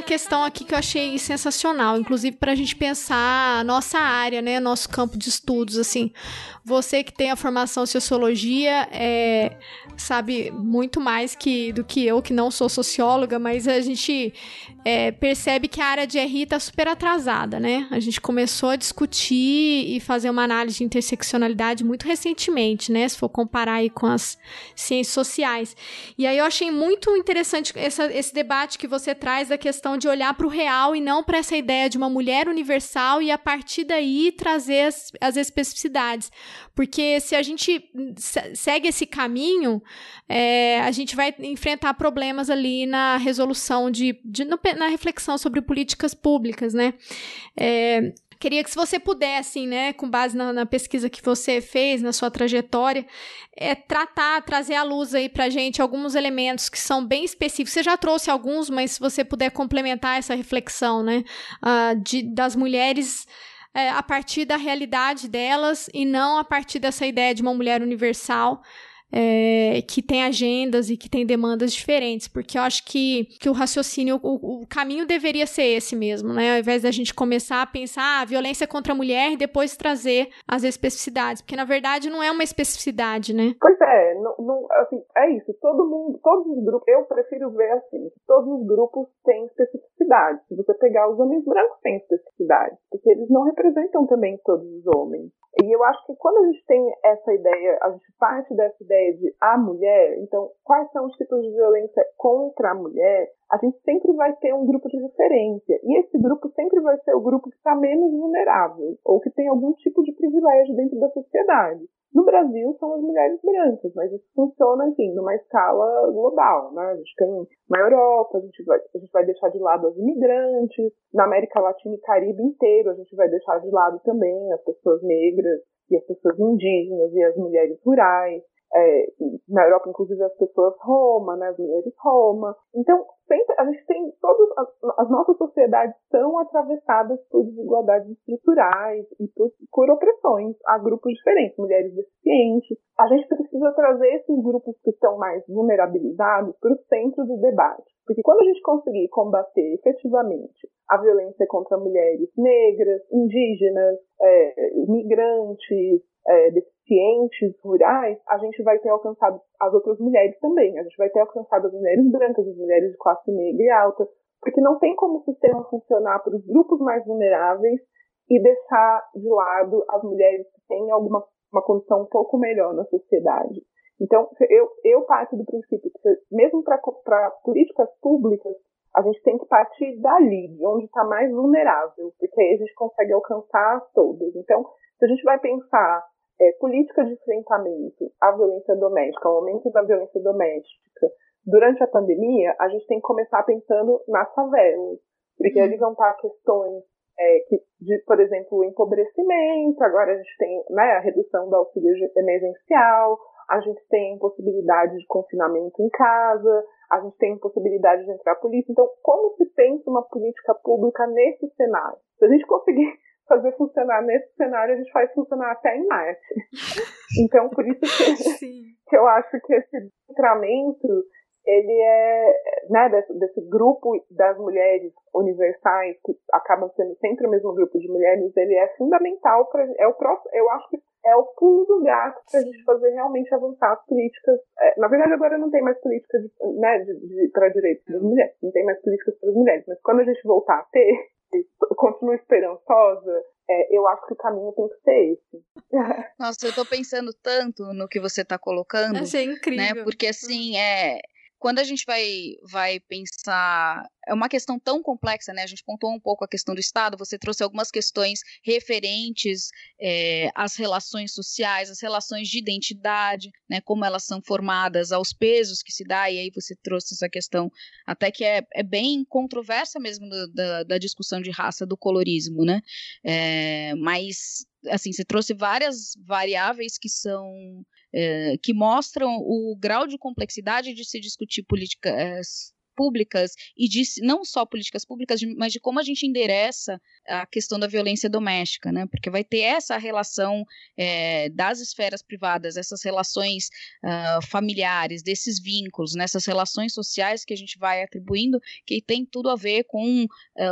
questão aqui que eu achei sensacional, inclusive para a gente pensar a nossa área, né, nosso campo de estudos, assim. Você que tem a formação em sociologia, é, sabe muito mais que do que eu, que não sou socióloga, mas a gente é, percebe que a área de RI está super atrasada, né? A gente começou a discutir e fazer uma análise de interseccionalidade muito recentemente, né? Se for comparar aí com as ciências sociais. E aí eu achei muito interessante essa, esse debate que você traz a questão de olhar para o real e não para essa ideia de uma mulher universal e a partir daí trazer as, as especificidades. Porque se a gente segue esse caminho, é, a gente vai enfrentar problemas ali na resolução de, de na reflexão sobre políticas públicas, né? É, Queria que se você pudesse, né, com base na, na, pesquisa que você fez, na sua trajetória, é, tratar, trazer à luz aí pra gente alguns elementos que são bem específicos. Você já trouxe alguns, mas se você puder complementar essa reflexão, né, uh, de, das mulheres é, a partir da realidade delas e não a partir dessa ideia de uma mulher universal é, que tem agendas e que tem demandas diferentes, porque eu acho que, que o raciocínio, o, o, caminho deveria ser esse mesmo, né? Ao invés da gente começar a pensar ah, violência contra a mulher e depois trazer as especificidades, porque na verdade não é uma especificidade, né? Pois é, não, não, assim, é isso, todo mundo, todos os grupos, eu prefiro ver assim, todos os grupos têm especificidade. Se você pegar os homens brancos têm especificidade, porque eles não representam também todos os homens. E eu acho que quando a gente tem essa ideia, a gente parte dessa ideia de a mulher, então quais são os tipos de violência contra a mulher, a gente sempre vai ter um grupo de referência. E esse grupo sempre vai ser o grupo que está menos vulnerável, ou que tem algum tipo de privilégio dentro da sociedade. No Brasil são as mulheres brancas, mas isso funciona, enfim, numa escala global, né? A gente tem na Europa, a gente vai, a gente vai deixar de lado as imigrantes, na América Latina e Caribe inteiro, a gente vai deixar de lado também as pessoas negras e as pessoas indígenas e as mulheres rurais é, na Europa, inclusive, as pessoas Roma, né, as mulheres Roma. Então, sempre, a gente tem todas as, as, nossas sociedades são atravessadas por desigualdades estruturais e por, por opressões a grupos diferentes, mulheres deficientes. A gente precisa trazer esses grupos que estão mais vulnerabilizados para o centro do debate. Porque quando a gente conseguir combater efetivamente a violência contra mulheres negras, indígenas, é, migrantes, é, deficientes rurais, a gente vai ter alcançado as outras mulheres também. A gente vai ter alcançado as mulheres brancas, as mulheres de classe média e alta, porque não tem como o sistema funcionar para os grupos mais vulneráveis e deixar de lado as mulheres que têm alguma uma condição um pouco melhor na sociedade. Então, eu, eu parto do princípio que, mesmo para políticas públicas, a gente tem que partir dali, de onde está mais vulnerável, porque aí a gente consegue alcançar todas. Então, se a gente vai pensar é, política de enfrentamento à violência doméstica, ao aumento da violência doméstica, durante a pandemia, a gente tem que começar pensando nas favelas, porque uhum. ali vão estar questões é, que, de, por exemplo, o empobrecimento, agora a gente tem né, a redução do auxílio emergencial, a gente tem possibilidade de confinamento em casa, a gente tem possibilidade de entrar a polícia. Então, como se pensa uma política pública nesse cenário? Se a gente conseguir fazer funcionar nesse cenário, a gente faz funcionar até em Marte. Então, por isso que, que eu acho que esse entramento ele é, né, desse, desse, grupo das mulheres universais, que acabam sendo sempre o mesmo grupo de mulheres, ele é fundamental para é o próximo, eu acho que é o pulo do gato para a gente fazer realmente avançar as políticas. É, na verdade, agora não tem mais política de, né, de, de, para direitos das mulheres, não tem mais políticas para as mulheres, mas quando a gente voltar a ter, continuo esperançosa, é, eu acho que o caminho tem que ser esse. Nossa, eu tô pensando tanto no que você tá colocando. Achei incrível. Né? Porque assim, é, quando a gente vai, vai pensar. É uma questão tão complexa, né? A gente pontuou um pouco a questão do Estado, você trouxe algumas questões referentes é, às relações sociais, às relações de identidade, né? Como elas são formadas, aos pesos que se dá, e aí você trouxe essa questão até que é, é bem controversa mesmo da, da discussão de raça do colorismo, né? É, mas assim, você trouxe várias variáveis que são que mostram o grau de complexidade de se discutir políticas públicas e de não só políticas públicas, mas de como a gente endereça a questão da violência doméstica, né? Porque vai ter essa relação é, das esferas privadas, essas relações uh, familiares, desses vínculos, nessas né? relações sociais que a gente vai atribuindo, que tem tudo a ver com uh,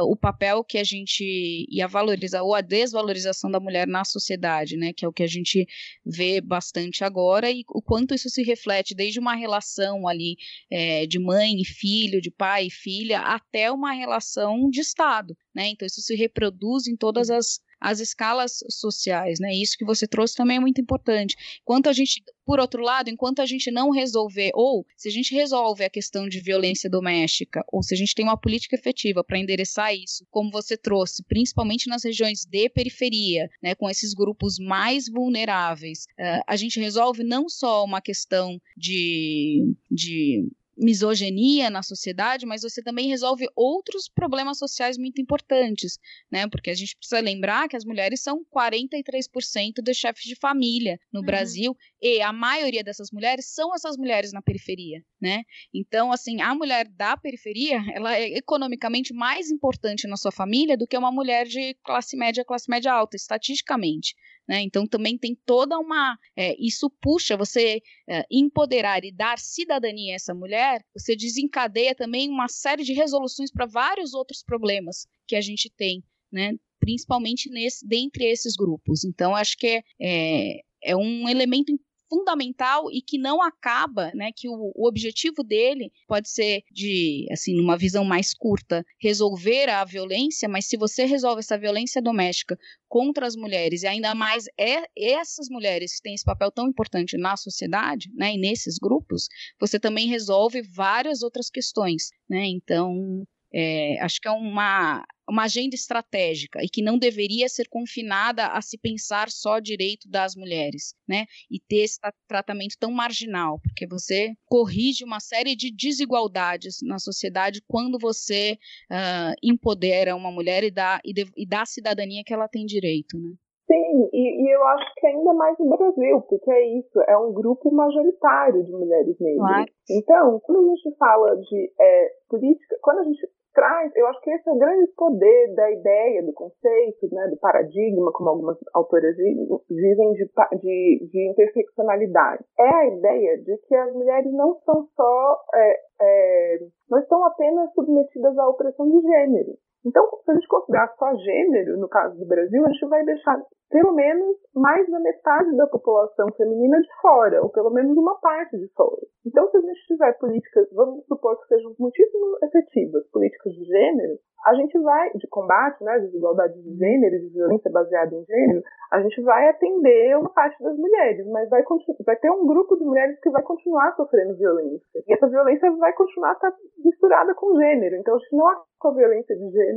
o papel que a gente e a valorização ou a desvalorização da mulher na sociedade, né? Que é o que a gente vê bastante agora e o quanto isso se reflete desde uma relação ali é, de mãe e filha filho, de pai e filha, até uma relação de Estado, né? Então isso se reproduz em todas as as escalas sociais, né? Isso que você trouxe também é muito importante. Enquanto a gente, por outro lado, enquanto a gente não resolver, ou se a gente resolve a questão de violência doméstica, ou se a gente tem uma política efetiva para endereçar isso, como você trouxe, principalmente nas regiões de periferia, né, com esses grupos mais vulneráveis, uh, a gente resolve não só uma questão de, de misoginia na sociedade, mas você também resolve outros problemas sociais muito importantes, né? Porque a gente precisa lembrar que as mulheres são 43% dos chefes de família no uhum. Brasil e a maioria dessas mulheres são essas mulheres na periferia, né? Então, assim, a mulher da periferia, ela é economicamente mais importante na sua família do que uma mulher de classe média, classe média alta, estatisticamente. Né? Então também tem toda uma. É, isso puxa você é, empoderar e dar cidadania a essa mulher, você desencadeia também uma série de resoluções para vários outros problemas que a gente tem, né? principalmente nesse, dentre esses grupos. Então, acho que é, é, é um elemento fundamental e que não acaba, né, que o, o, objetivo dele pode ser de, assim, numa visão mais curta, resolver a violência, mas se você resolve essa violência doméstica contra as mulheres e ainda mais é essas mulheres que têm esse papel tão importante na sociedade, né, e nesses grupos, você também resolve várias outras questões, né? Então, é, acho que é uma uma agenda estratégica e que não deveria ser confinada a se pensar só direito das mulheres, né? E ter esse tratamento tão marginal, porque você corrige uma série de desigualdades na sociedade quando você uh, empodera uma mulher e dá, e, de, e dá a cidadania que ela tem direito, né? Sim, e, e, eu acho que ainda mais no Brasil, porque é isso, é um grupo majoritário de mulheres negras. Claro. Então, quando a gente fala de é, política, quando a gente traz, eu acho que esse é o grande poder da ideia, do conceito, né, do paradigma, como algumas autoras dizem, de, de, de interseccionalidade. É a ideia de que as mulheres não são só, é, é, não estão apenas submetidas à opressão de gênero. Então, se a gente considerar só gênero, no caso do Brasil, a gente vai deixar pelo menos mais da metade da população feminina de fora, ou pelo menos uma parte de fora. Então, se a gente tiver políticas, vamos supor que sejam muitíssimo efetivas, políticas de gênero, a gente vai, de combate, né, desigualdade de gênero, de violência baseada em gênero, a gente vai atender uma parte das mulheres, mas vai, vai ter um grupo de mulheres que vai continuar sofrendo violência. E essa violência vai continuar tá misturada com gênero. Então, a gente não com a violência de gênero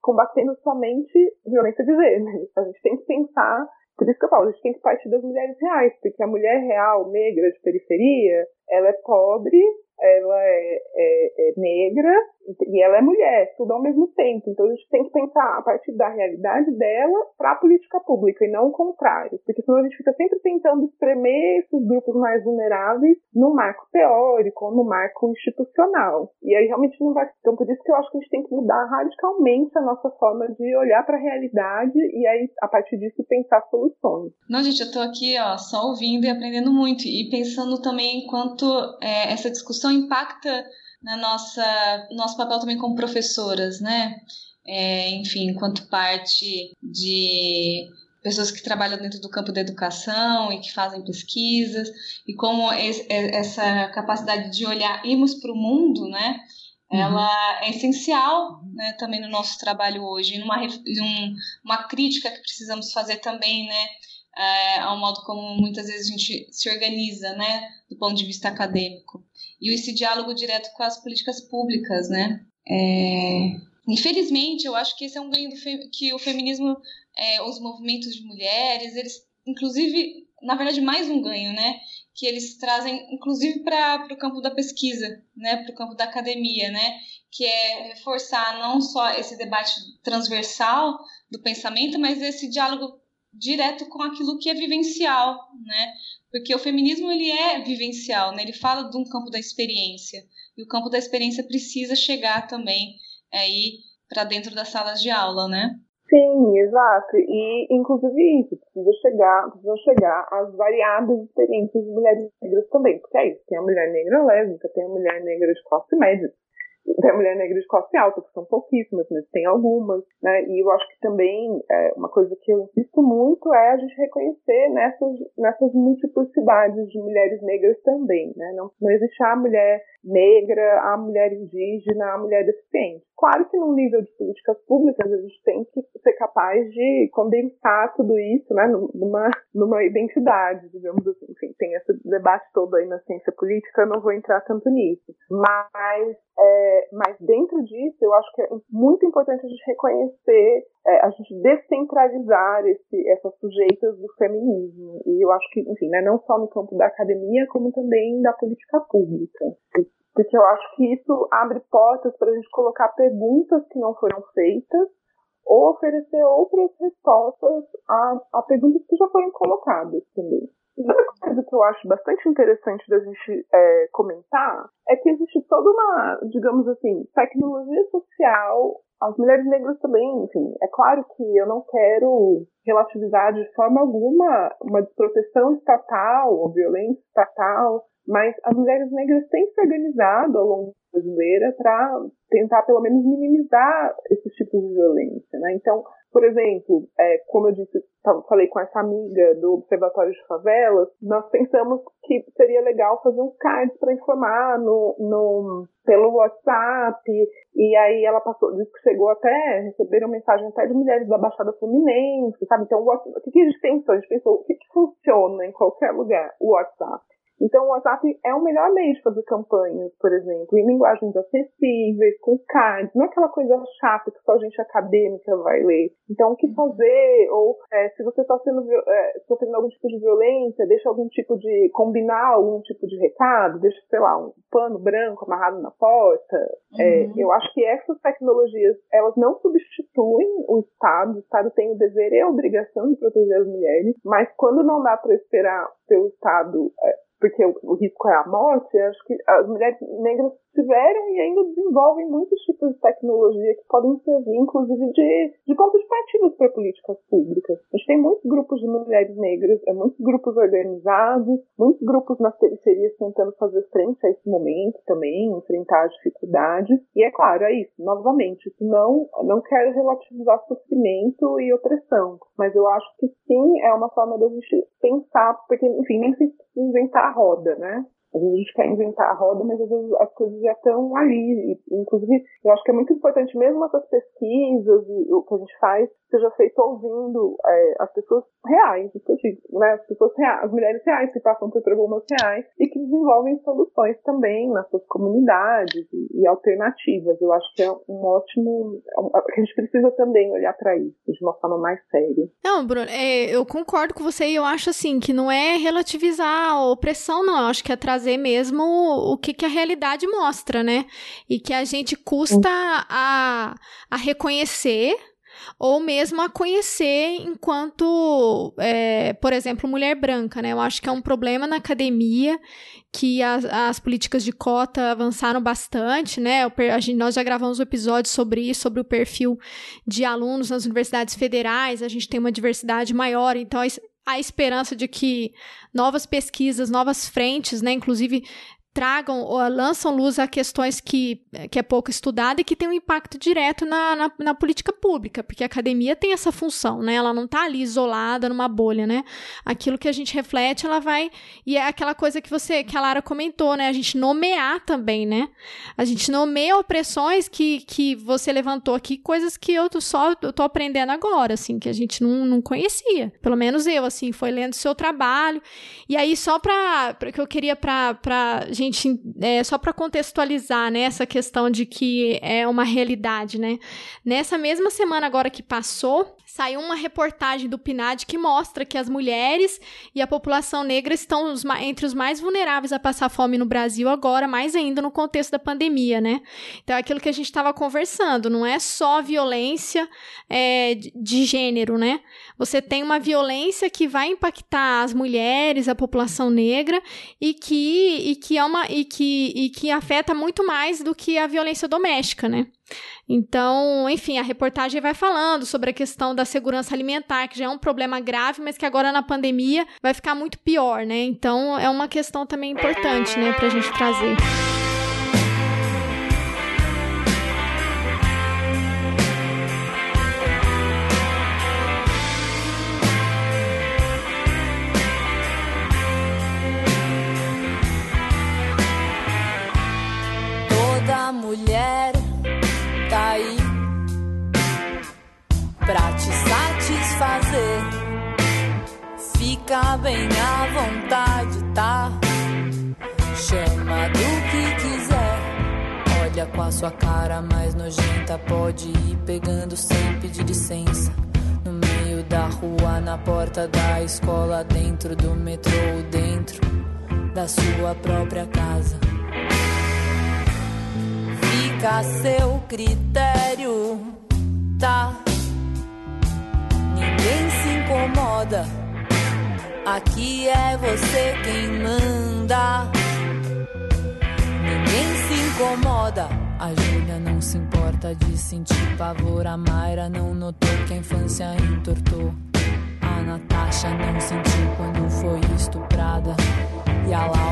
combatendo somente violência de gênero. A gente tem que pensar, por isso que eu falo, a gente tem que partir das mulheres reais, porque a mulher real, negra, de periferia, ela é pobre, ela é, é, é, negra e ela é mulher, tudo ao mesmo tempo. Então a gente tem que pensar a partir da realidade dela para a política pública e não o contrário, porque senão a gente fica sempre tentando espremer esses grupos mais vulneráveis no marco teórico ou no marco institucional. E aí realmente não vai. Então por isso que eu acho que a gente tem que mudar radicalmente a nossa forma de olhar para a realidade e aí a partir disso pensar soluções. Não, gente, eu estou aqui ó, só ouvindo e aprendendo muito e pensando também enquanto é, essa discussão impacta na nossa nosso papel também como professoras, né? É, enfim, enquanto parte de pessoas que trabalham dentro do campo da educação e que fazem pesquisas e como esse, essa capacidade de olhar irmos para o mundo, né? Uhum. Ela é essencial né, também no nosso trabalho hoje, numa um, uma crítica que precisamos fazer também, né? É, ao modo como muitas vezes a gente se organiza, né, do ponto de vista acadêmico e esse diálogo direto com as políticas públicas, né? É... Infelizmente, eu acho que esse é um ganho que o feminismo, é, os movimentos de mulheres, eles, inclusive, na verdade, mais um ganho, né? Que eles trazem, inclusive, para o campo da pesquisa, né? Para o campo da academia, né? Que é reforçar não só esse debate transversal do pensamento, mas esse diálogo direto com aquilo que é vivencial, né? Porque o feminismo ele é vivencial, né? Ele fala de um campo da experiência e o campo da experiência precisa chegar também aí para dentro das salas de aula, né? Sim, exato. E inclusive isso precisa chegar, precisa chegar às variadas experiências de mulheres negras também, porque é isso. Tem a mulher negra lésbica, tem a mulher negra de classe média, Tem mulher negra de classe alta, que são pouquíssimas, mas tem algumas, né? E eu acho que também é, uma coisa que eu insisto muito é a gente reconhecer nessas, nessas multiplicidades de mulheres negras também, né? Não, não existe a mulher negra, a mulher indígena, a mulher deficiente. Claro que no nível de políticas públicas a gente tem que ser capaz de condensar tudo isso, né, numa, numa identidade, digamos assim. Enfim, tem esse debate todo aí na ciência política, eu não vou entrar tanto nisso. Mas, é, mas dentro disso, eu acho que é muito importante a gente reconhecer, é, a gente descentralizar esse, essas sujeitas do feminismo. E eu acho que, enfim, né, não só no campo da academia, como também da política pública porque eu acho que isso abre portas para a gente colocar perguntas que não foram feitas ou oferecer outras respostas a, a perguntas que já foram colocadas também. Outra coisa que eu acho bastante interessante da gente é, comentar é que existe toda uma, digamos assim, tecnologia social. As mulheres negras também, enfim, é claro que eu não quero relativizar de forma alguma uma desproteção estatal ou violência estatal mas as mulheres negras têm se organizado ao longo brasileira para tentar, pelo menos, minimizar esses tipos de violência. Né? Então, por exemplo, é, como eu disse, falei com essa amiga do Observatório de Favelas, nós pensamos que seria legal fazer um cards para informar no, no, pelo WhatsApp, e aí ela passou, disse que chegou até, receberam mensagem até de mulheres da Baixada Fluminense, sabe? Então, o, WhatsApp, o que, a gente pensou? A gente pensou, o que, que funciona em qualquer lugar? O WhatsApp. Então, o WhatsApp é o melhor meio de fazer campanhas, por exemplo, em linguagens acessíveis, com cards, não é aquela coisa chata que só gente acadêmica vai ler. Então, o que uhum. fazer? Ou é, se você está sendo é, sofrendo algum tipo de violência, deixa algum tipo de. combinar algum tipo de recado, deixa, sei lá, um pano branco amarrado na porta. É, uhum. eu acho que essas tecnologias, elas não substituem o Estado, o Estado tem o dever e a obrigação de proteger as mulheres, mas quando não dá para esperar pelo Estado é, porque o, o, risco é a morte, acho que as mulheres negras tiveram e ainda desenvolvem muitos tipos de tecnologia que podem servir, inclusive, de, de ponto de partida para políticas públicas. A gente tem muitos grupos de mulheres negras, é, muitos grupos organizados, muitos grupos nas periferias tentando fazer frente a esse momento também, enfrentar as dificuldades. E é claro, é isso, novamente, isso não, não quero relativizar sofrimento e opressão, mas eu acho que sim é uma forma da gente pensar, porque, enfim, nem se inventar a roda, né? A gente quer inventar a roda, mas às vezes as coisas já estão ali. inclusive, eu acho que é muito importante, mesmo essas pesquisas e o que a gente faz, seja feito ouvindo é, as pessoas reais, né? As pessoas reais, as mulheres reais que passam por problemas reais e que desenvolvem soluções também nas suas comunidades e, e alternativas. Eu acho que é um ótimo. É que a gente precisa também olhar para isso de uma forma mais séria. Não, Bruno, é, eu concordo com você e eu acho assim que não é relativizar a opressão, não. Eu acho que é trazer trazer mesmo o que, que a realidade mostra, né? E que a gente custa a, a reconhecer ou mesmo a conhecer enquanto, é, por exemplo, mulher branca, né? Eu acho que é um problema na academia que as, as políticas de cota avançaram bastante, né? A gente, nós já gravamos um episódio sobre isso, sobre o perfil de alunos nas universidades federais, a gente tem uma diversidade maior, então a esperança de que novas pesquisas, novas frentes, né, inclusive tragam ou lançam luz a questões que, que é pouco estudada e que tem um impacto direto na, na, na, política pública, porque a academia tem essa função, né? Ela não está ali isolada numa bolha, né? Aquilo que a gente reflete, ela vai e é aquela coisa que você, que a Lara comentou, né? A gente nomear também, né? A gente nomeia opressões que, que você levantou aqui, coisas que eu tô só eu tô aprendendo agora, assim, que a gente não, não conhecia. Pelo menos eu, assim, foi lendo seu trabalho. E aí só para que eu queria para gente, é, só para contextualizar, né, essa questão de que é uma realidade, né? Nessa mesma semana agora que passou, saiu uma reportagem do PNAD que mostra que as mulheres e a população negra estão os, entre os mais vulneráveis a passar fome no Brasil agora, mais ainda no contexto da pandemia, né? Então, é aquilo que a gente estava conversando, não é só violência é, de gênero, né? Você tem uma violência que vai impactar as mulheres, a população negra e que, e que, é uma, e que, e que afeta muito mais do que a violência doméstica, né? Então, enfim, a reportagem vai falando sobre a questão da segurança alimentar, que já é um problema grave, mas que agora na pandemia vai ficar muito pior, né? Então, é uma questão também importante, né, pra gente trazer. fazer. Fica bem à vontade, tá? Chama do que quiser. Olha com a sua cara mais nojenta. Pode ir pegando sem pedir licença. No meio da rua, na porta da escola, dentro do metrô, dentro da sua própria casa. Fica a seu critério, tá? Ninguém se incomoda. Aqui é você quem manda. Ninguém se incomoda. A Júlia não se importa de sentir pavor. A Mayra não notou que a infância entortou. A Natasha não sentiu quando foi estuprada. E a Laura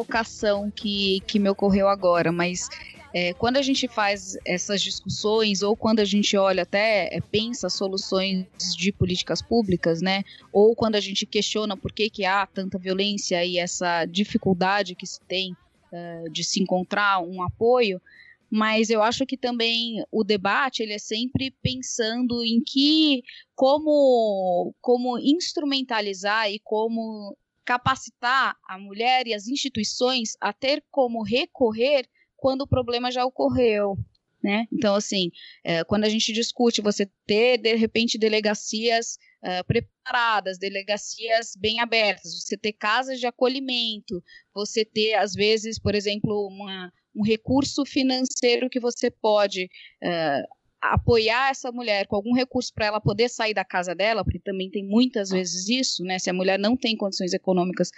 provocação que, que me ocorreu agora, mas é, quando a gente faz essas discussões ou quando a gente olha até é, pensa soluções de políticas públicas, né? Ou quando a gente questiona por que, que há tanta violência e essa dificuldade que se tem uh, de se encontrar um apoio, mas eu acho que também o debate ele é sempre pensando em que como como instrumentalizar e como capacitar a mulher e as instituições a ter como recorrer quando o problema já ocorreu. Né? Então, assim, é, quando a gente discute você ter, de repente, delegacias é, preparadas, delegacias bem abertas, você ter casas de acolhimento, você ter, às vezes, por exemplo, uma, um recurso financeiro que você pode é, apoiar essa mulher com algum recurso para ela poder sair da casa dela, porque também tem muitas vezes isso, né? Se a mulher não tem condições econômicas,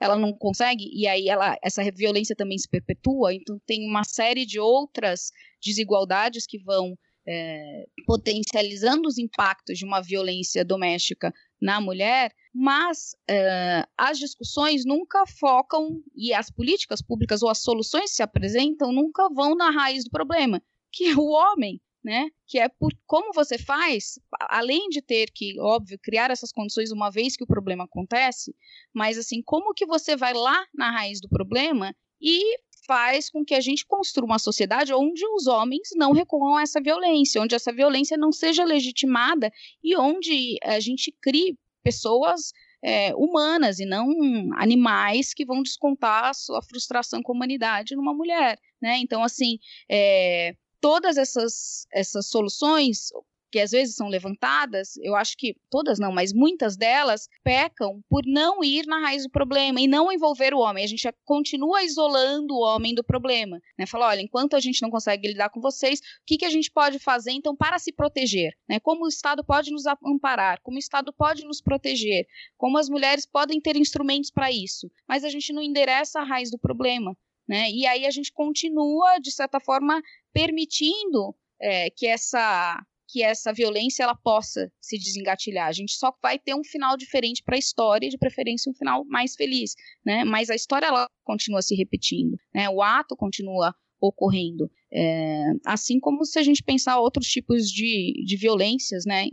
ela não consegue, e aí ela, essa violência também se perpetua, então tem uma série de outras desigualdades que vão é, potencializando os impactos de uma violência doméstica na mulher, mas é, as discussões nunca focam, e as políticas públicas ou as soluções que se apresentam nunca vão na raiz do problema, que é o homem né? Que é por como você faz, além de ter que, óbvio, criar essas condições uma vez que o problema acontece, mas assim, como que você vai lá na raiz do problema e faz com que a gente construa uma sociedade onde os homens não recorram a essa violência, onde essa violência não seja legitimada e onde a gente crie pessoas é, humanas e não animais que vão descontar a sua frustração com a humanidade numa mulher, né? Então, assim, é, todas essas, essas soluções que às vezes são levantadas, eu acho que todas não, mas muitas delas pecam por não ir na raiz do problema e não envolver o homem. A gente continua isolando o homem do problema, né? Fala, olha, enquanto a gente não consegue lidar com vocês, o que, que a gente pode fazer então para se proteger, né? Como o Estado pode nos amparar, como o Estado pode nos proteger, como as mulheres podem ter instrumentos para isso, mas a gente não endereça a raiz do problema. Né? E aí a gente continua, de certa forma, permitindo é, que essa que essa violência ela possa se desengatilhar. A gente só vai ter um final diferente para a história, de preferência um final mais feliz, né? Mas a história ela continua se repetindo, né? O ato continua ocorrendo, é, assim como se a gente pensar outros tipos de, de violências, né?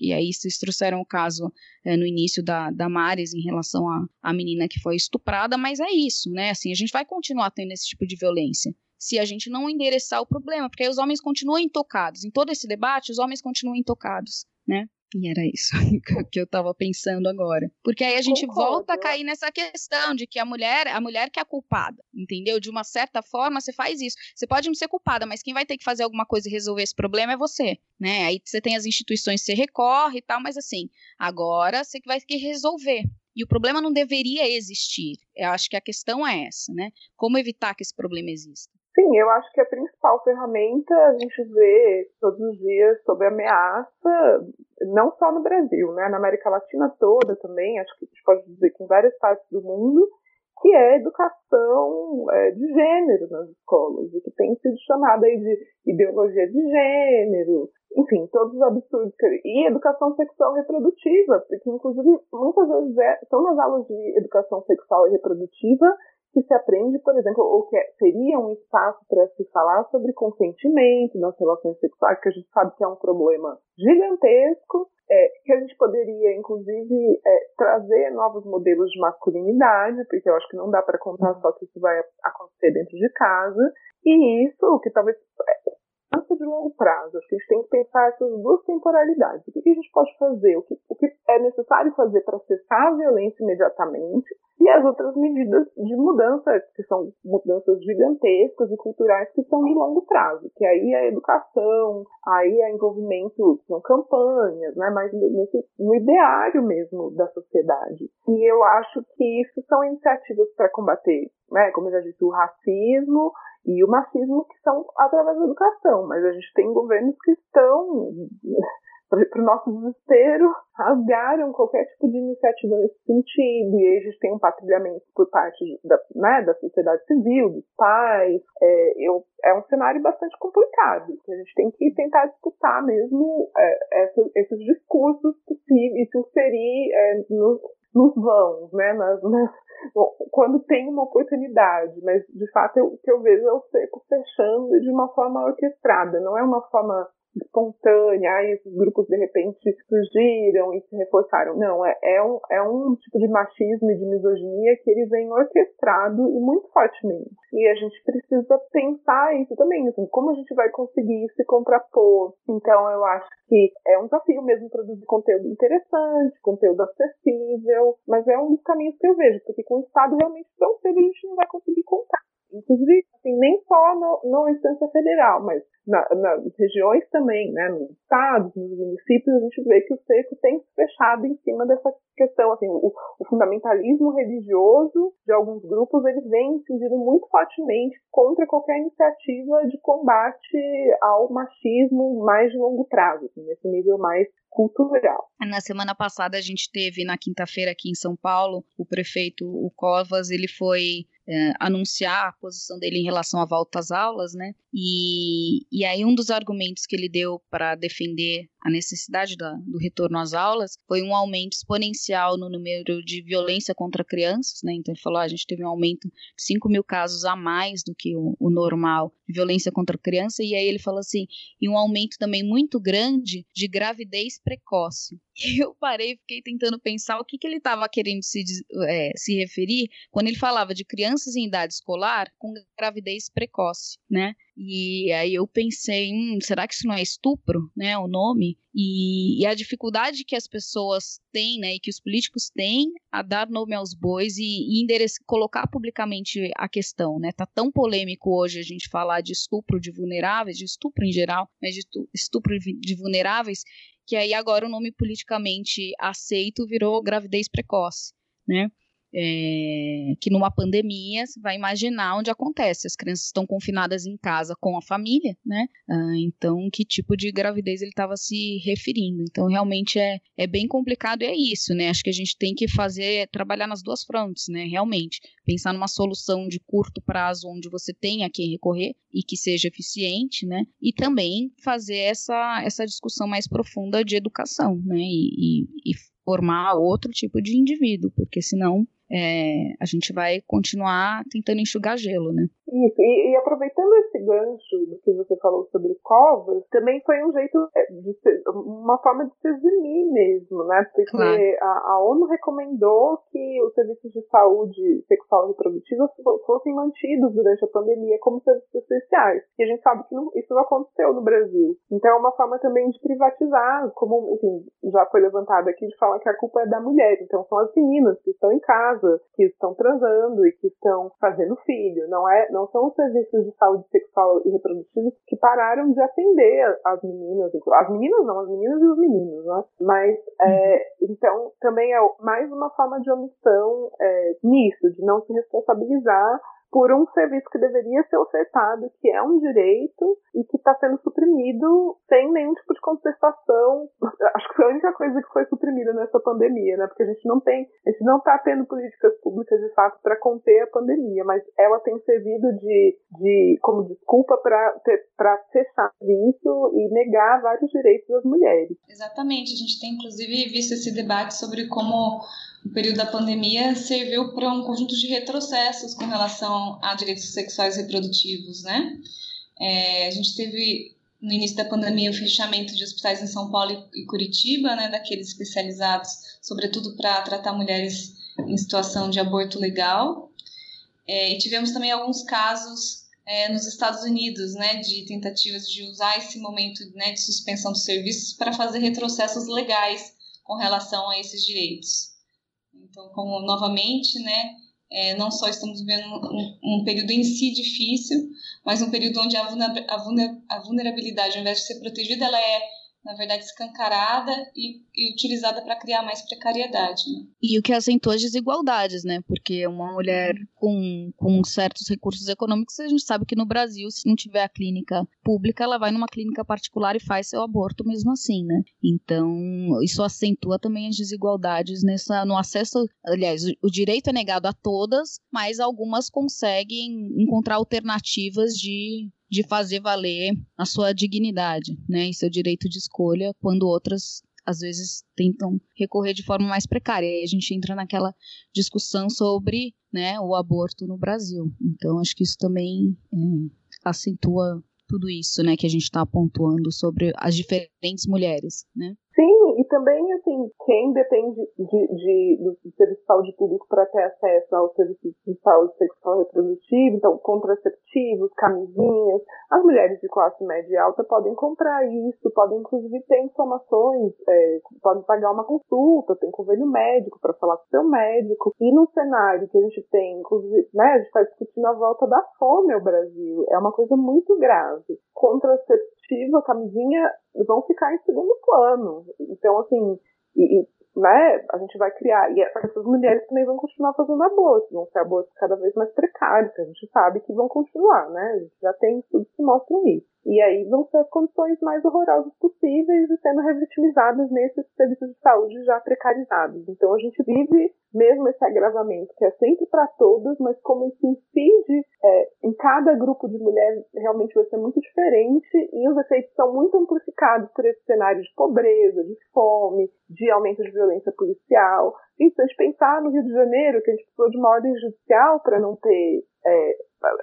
E aí vocês trouxeram o caso é, no início da, da Maris em relação à menina que foi estuprada, mas é isso, né? Assim, a gente vai continuar tendo esse tipo de violência se a gente não endereçar o problema, porque aí os homens continuam intocados. Em todo esse debate, os homens continuam intocados, né? E era isso que eu estava pensando agora. Porque aí a gente Concordo. volta a cair nessa questão de que a mulher, a mulher que é culpada, entendeu? De uma certa forma, você faz isso. Você pode não ser culpada, mas quem vai ter que fazer alguma coisa e resolver esse problema é você, né? Aí você tem as instituições, você recorre e tal, mas assim, agora você vai ter que resolver. E o problema não deveria existir. Eu acho que a questão é essa, né? Como evitar que esse problema exista? Sim, eu acho que a principal ferramenta a gente vê todos os dias sobre ameaça, não só no Brasil, né? Na América Latina toda também, acho que a gente pode dizer que em várias partes do mundo, que é a educação é, de gênero nas escolas, e que tem sido chamada aí de ideologia de gênero, enfim, todos os absurdos. E educação sexual reprodutiva, porque inclusive muitas vezes é, são nas aulas de educação sexual e reprodutiva que se aprende, por exemplo, ou que é, seria um espaço para se falar sobre consentimento nas relações sexuais, que a gente sabe que é um problema gigantesco, é, que a gente poderia, inclusive, é, trazer novos modelos de masculinidade, porque eu acho que não dá para contar só que isso vai acontecer dentro de casa, e isso que talvez é de longo prazo. Acho que a gente tem que pensar essas duas temporalidades. O que, que a gente pode fazer? O que, o que é necessário fazer para cessar a violência imediatamente e as outras medidas de mudança, que são mudanças gigantescas e culturais que são de longo prazo, que aí é educação, aí é envolvimento, são campanhas, né, mas nesse, no ideário mesmo da sociedade. E eu acho que isso são iniciativas para combater, né, como eu já disse, o racismo e o machismo que são através da educação, mas a gente tem governos que estão para o nosso desespero, rasgaram qualquer tipo de iniciativa nesse sentido, e aí a gente tem um patrulhamento por parte da, né, da sociedade civil, dos pais. É, eu, é um cenário bastante complicado, que a gente tem que tentar disputar mesmo é, essa, esses discursos possíveis, se inserir é, no, nos vãos, né, nas, nas, quando tem uma oportunidade, mas de fato eu, o que eu vejo é o seco fechando de uma forma orquestrada, não é uma forma espontânea, aí esses grupos de repente surgiram e se reforçaram. Não, é, é, um, é um tipo de machismo e de misoginia que ele vem orquestrado e muito fortemente. E a gente precisa pensar isso também, assim, como a gente vai conseguir se contrapor. Então eu acho que é um desafio mesmo produzir conteúdo interessante, conteúdo acessível, mas é um dos caminhos que eu vejo, porque com o Estado realmente tão cedo a gente não vai conseguir contar. Inclusive, assim, nem só no, no instância federal, mas na, nas regiões também, né, nos estados, nos municípios, a gente vê que o seco tem se fechado em cima dessa questão, assim, o, o fundamentalismo religioso de alguns grupos, ele vem incidindo muito fortemente contra qualquer iniciativa de combate ao machismo mais de longo prazo, assim, nesse nível mais cultural. Na semana passada a gente teve na quinta-feira aqui em São Paulo, o prefeito o Covas, ele foi é, anunciar a posição dele em relação à volta às aulas, né? E, e aí um dos argumentos que ele deu para defender a necessidade da, do retorno às aulas foi um aumento exponencial no número de violência contra crianças, né? Então ele falou, ah, a gente teve um aumento de 5 mil casos a mais do que o, o normal de violência contra criança, e aí ele falou assim, e um aumento também muito grande de gravidez precoce. E eu parei e fiquei tentando pensar o que, que ele estava querendo se, é, se referir quando ele falava de crianças em idade escolar com gravidez precoce, né? E aí eu pensei, hum, será que isso não é estupro, né, o nome? E, e, a dificuldade que as pessoas têm, né, e que os políticos têm a dar nome aos bois e, e colocar publicamente a questão, né? Tá tão polêmico hoje a gente falar de estupro de vulneráveis, de estupro em geral, mas de estupro de vulneráveis, que aí agora o nome politicamente aceito virou gravidez precoce, né? É, que numa pandemia você vai imaginar onde acontece. As crianças estão confinadas em casa com a família, né? Ah, então, que tipo de gravidez ele estava se referindo? Então, realmente é, é bem complicado e é isso, né? Acho que a gente tem que fazer, trabalhar nas duas frontes, né? Realmente, pensar numa solução de curto prazo onde você tenha quem recorrer e que seja eficiente, né? E também fazer essa, essa discussão mais profunda de educação, né? e, e, e formar outro tipo de indivíduo, porque senão é, a gente vai continuar tentando enxugar gelo, né? Isso, e, e, aproveitando esse gancho do que você falou sobre covas, também foi um jeito é, de ser, uma forma de se eximir mesmo, né? Porque claro. a, a, ONU recomendou que os serviços de saúde sexual e reprodutiva fossem mantidos durante a pandemia como serviços essenciais. E a gente sabe que não, isso não aconteceu no Brasil. Então é uma forma também de privatizar, como enfim, já foi levantado aqui, de falar que a culpa é da mulher. Então são as meninas que estão em casa, que estão transando e que estão fazendo filho. Não é, não são os serviços de saúde sexual e reprodutiva que pararam de atender as meninas, as meninas não, as meninas e os meninos, né? Mas, é, uhum. então, também é mais uma forma de omissão é, nisso, de não se responsabilizar por um serviço que deveria ser ofertado, que é um direito e que está sendo suprimido sem nenhum tipo de contestação. Acho que foi a única coisa que foi suprimida nessa pandemia, né? Porque a gente não tem, a gente não está tendo políticas públicas de fato para conter a pandemia, mas ela tem servido de, de como desculpa para fechar isso e negar vários direitos das mulheres. Exatamente, a gente tem inclusive visto esse debate sobre como o período da pandemia serviu para um conjunto de retrocessos com relação a direitos sexuais reprodutivos, né? É, a gente teve no início da pandemia o fechamento de hospitais em São Paulo e Curitiba, né, daqueles especializados, sobretudo para tratar mulheres em situação de aborto legal. É, e tivemos também alguns casos é, nos Estados Unidos, né, de tentativas de usar esse momento né, de suspensão dos serviços para fazer retrocessos legais com relação a esses direitos. Então, como novamente, né, é, não só estamos vivendo um, um, período em si difícil, mas um período onde a, a vulnerabilidade, ao invés de ser protegida, ela é na verdade, escancarada e, e utilizada para criar mais precariedade. Né? E o que acentua as desigualdades, né? Porque uma mulher com, com certos recursos econômicos, a gente sabe que no Brasil, se não tiver a clínica pública, ela vai numa clínica particular e faz seu aborto mesmo assim, né? Então, isso acentua também as desigualdades nessa, no acesso. Aliás, o, o direito é negado a todas, mas algumas conseguem encontrar alternativas de de fazer valer a sua dignidade, né, e seu direito de escolha, quando outras às vezes tentam recorrer de forma mais precária. E aí a gente entra naquela discussão sobre, né, o aborto no Brasil. Então acho que isso também é, acentua tudo isso, né, que a gente está pontuando sobre as diferentes mulheres, né? Sim, e também, assim, quem depende de, de, do serviço de saúde público para ter acesso ao serviço de saúde sexual reprodutiva, então, contraceptivos, camisinhas, as mulheres de classe média e alta podem comprar isso, podem, inclusive, ter informações, é, podem pagar uma consulta, tem convênio médico para falar com seu médico. E no cenário que a gente tem, inclusive, né, a gente está discutindo a volta da fome ao Brasil, é uma coisa muito grave. Contraceptivo, camisinha, vão ficar em segundo plano. Então, assim, e, né, a gente vai criar. E essas mulheres também vão continuar fazendo aborto, vão ser abortos cada vez mais precários, a gente sabe que vão continuar, né? A gente já tem estudos que mostram isso. E aí vão ser as condições mais horrorosas possíveis e sendo revitimizadas nesses serviços de saúde já precarizados. Então a gente vive mesmo esse agravamento, que é sempre para todas, mas como isso incide é, em cada grupo de mulheres, realmente vai ser muito diferente e os efeitos são muito amplificados por esse cenário de pobreza, de fome, de aumento de violência policial. E se a gente pensar no Rio de Janeiro, que a gente precisou de uma ordem judicial para não ter é,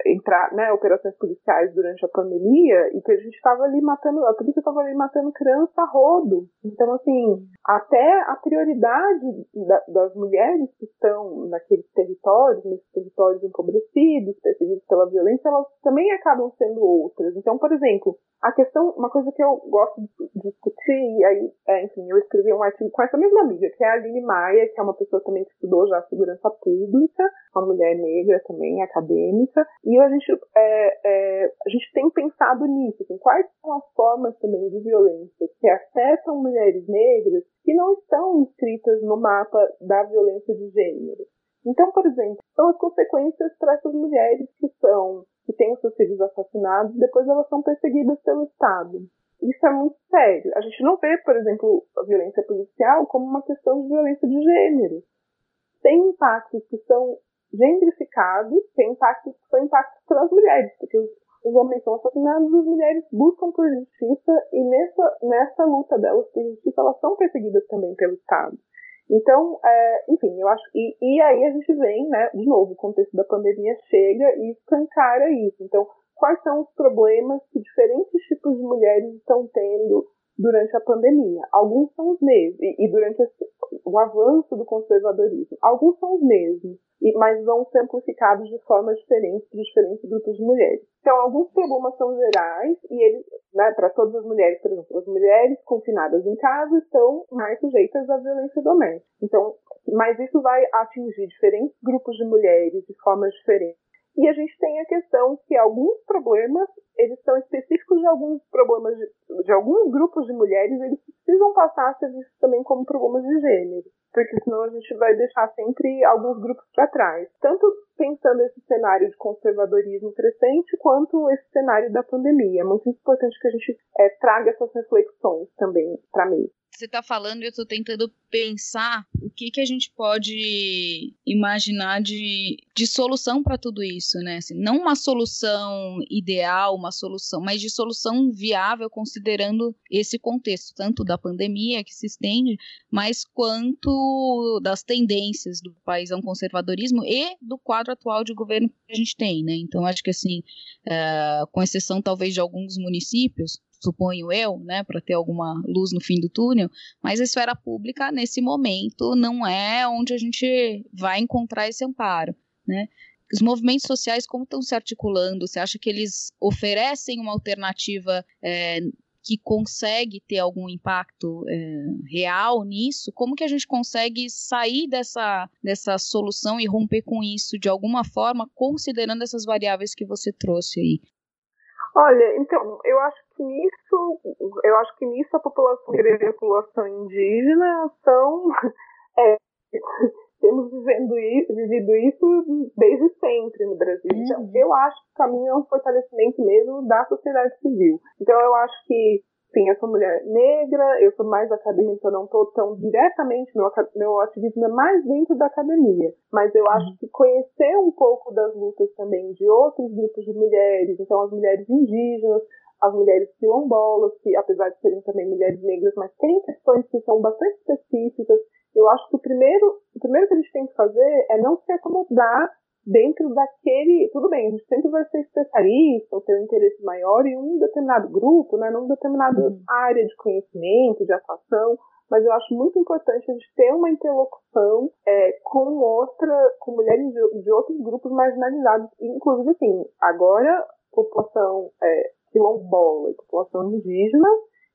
entrar, né, operações policiais durante a pandemia e que a gente estava ali matando, a polícia estava ali matando criança a rodo. Então, assim, até a prioridade da, das mulheres que estão naqueles territórios, nesses territórios empobrecidos, perseguidos pela violência, elas também acabam sendo outras. Então, por exemplo, a questão, uma coisa que eu gosto de discutir, e aí, é, enfim, eu escrevi um artigo com essa mesma amiga, que é a Aline Maia, que é uma pessoa também que estudou já segurança pública, uma mulher negra também, acadêmica, e a gente, é, é, a gente tem pensado nisso, assim, quais são as formas também de violência que afetam mulheres negras que não estão inscritas no mapa da violência de gênero. Então, por exemplo, são as consequências para essas mulheres que são que têm seus filhos assassinados, depois elas são perseguidas pelo Estado. Isso é muito sério. A gente não vê, por exemplo, a violência policial como uma questão de violência de gênero. Tem impactos que são gendrificados, tem impactos que são impactos para as mulheres, porque os, os homens são assassinados, as mulheres buscam por justiça e nessa, nessa luta delas por justiça, elas são perseguidas também pelo Estado. Então, é, enfim, eu acho. E, e aí a gente vem, né, de novo, o contexto da pandemia chega e escancara isso. Então, quais são os problemas que diferentes tipos de mulheres estão tendo durante a pandemia? Alguns são os mesmos, e, e durante esse, o avanço do conservadorismo. Alguns são os mesmos, e, mas vão ser amplificados de formas diferentes para diferentes grupos de mulheres. Então, alguns problemas são gerais, e eles, né, para todas as mulheres, por exemplo, as mulheres confinadas em casa estão mais sujeitas à violência doméstica. Então, mas isso vai atingir diferentes grupos de mulheres de formas diferentes. E a gente tem a questão que alguns problemas eles são específicos de alguns problemas de, de alguns grupos de mulheres, eles precisam passar a ser vistos também como problemas de gênero, porque senão a gente vai deixar sempre alguns grupos para trás. Tanto pensando esse cenário de conservadorismo crescente, quanto esse cenário da pandemia. É muito importante que a gente é, traga essas reflexões também para mim você está falando e eu estou tentando pensar o que, que a gente pode imaginar de, de solução para tudo isso, né? Assim, não uma solução ideal, uma solução, mas de solução viável considerando esse contexto, tanto da pandemia que se estende, mas quanto das tendências do país ao conservadorismo e do quadro atual de governo que a gente tem, né? Então, acho que assim, uh, com exceção talvez de alguns municípios, suponho eu, né, para ter alguma luz no fim do túnel, mas a esfera pública nesse momento não é onde a gente vai encontrar esse amparo, né? Os movimentos sociais como estão se articulando? Você acha que eles oferecem uma alternativa é, que consegue ter algum impacto é, real nisso? Como que a gente consegue sair dessa, dessa solução e romper com isso de alguma forma, considerando essas variáveis que você trouxe aí? Olha, então, eu acho que nisso, eu acho que nisso a população e a população indígena são. É, temos vivendo isso, vivido isso desde sempre no Brasil. Então, uhum. eu acho que o caminho é um fortalecimento mesmo da sociedade civil. Então, eu acho que Sim, eu sou mulher negra, eu sou mais acadêmica, eu não estou tão diretamente, meu, meu ativismo é mais dentro da academia. Mas eu acho que conhecer um pouco das lutas também de outros grupos de mulheres, então as mulheres indígenas, as mulheres quilombolas, que apesar de serem também mulheres negras, mas tem questões que são bastante específicas. Eu acho que o primeiro, o primeiro que a gente tem que fazer é não se acomodar dentro daquele. Tudo bem, a gente sempre vai ser especialista ou ter um interesse maior em um determinado grupo, né, numa determinada uhum. área de conhecimento, de atuação, mas eu acho muito importante a gente ter uma interlocução é, com outra, com mulheres de, de, outros grupos marginalizados, inclusive assim, agora população é, quilombola e população indígena,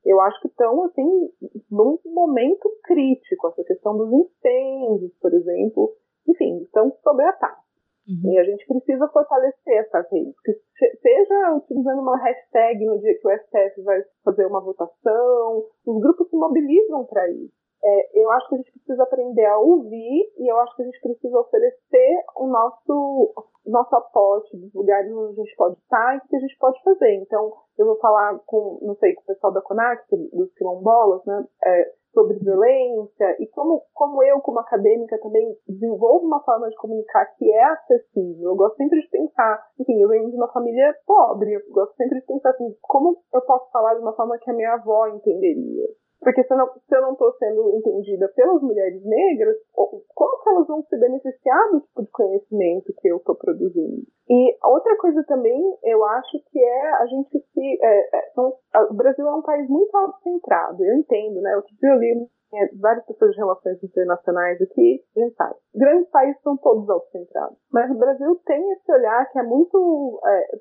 eu acho que estão assim num momento crítico, essa questão dos incêndios, por exemplo, enfim, estão sob ataque. Uhum. E a gente precisa fortalecer essas redes, que seja utilizando uma hashtag no dia que o STF vai fazer uma votação, os grupos se mobilizam para isso. É, eu acho que a gente precisa aprender a ouvir e eu acho que a gente precisa oferecer o nosso, nosso aporte dos lugares onde a gente pode estar e o que a gente pode fazer. Então, eu vou falar com, não sei, com o pessoal da CONAC, dos quilombolas, né? É, sobre violência e como, como eu, como acadêmica, também desenvolvo uma forma de comunicar que é acessível. Eu gosto sempre de pensar, enfim, eu venho de uma família pobre, eu gosto sempre de pensar assim, como eu posso falar de uma forma que a minha avó entenderia. Porque se eu não, estou sendo entendida pelas mulheres negras, como que elas vão se beneficiar do tipo de conhecimento que eu estou produzindo? E outra coisa também, eu acho que é a gente se. É, é, o Brasil é um país muito autocentrado, eu entendo, né? Outro dia eu li é, várias pessoas de relações internacionais aqui, a gente sabe. Grandes países são todos autocentrados. Mas o Brasil tem esse olhar que é muito é,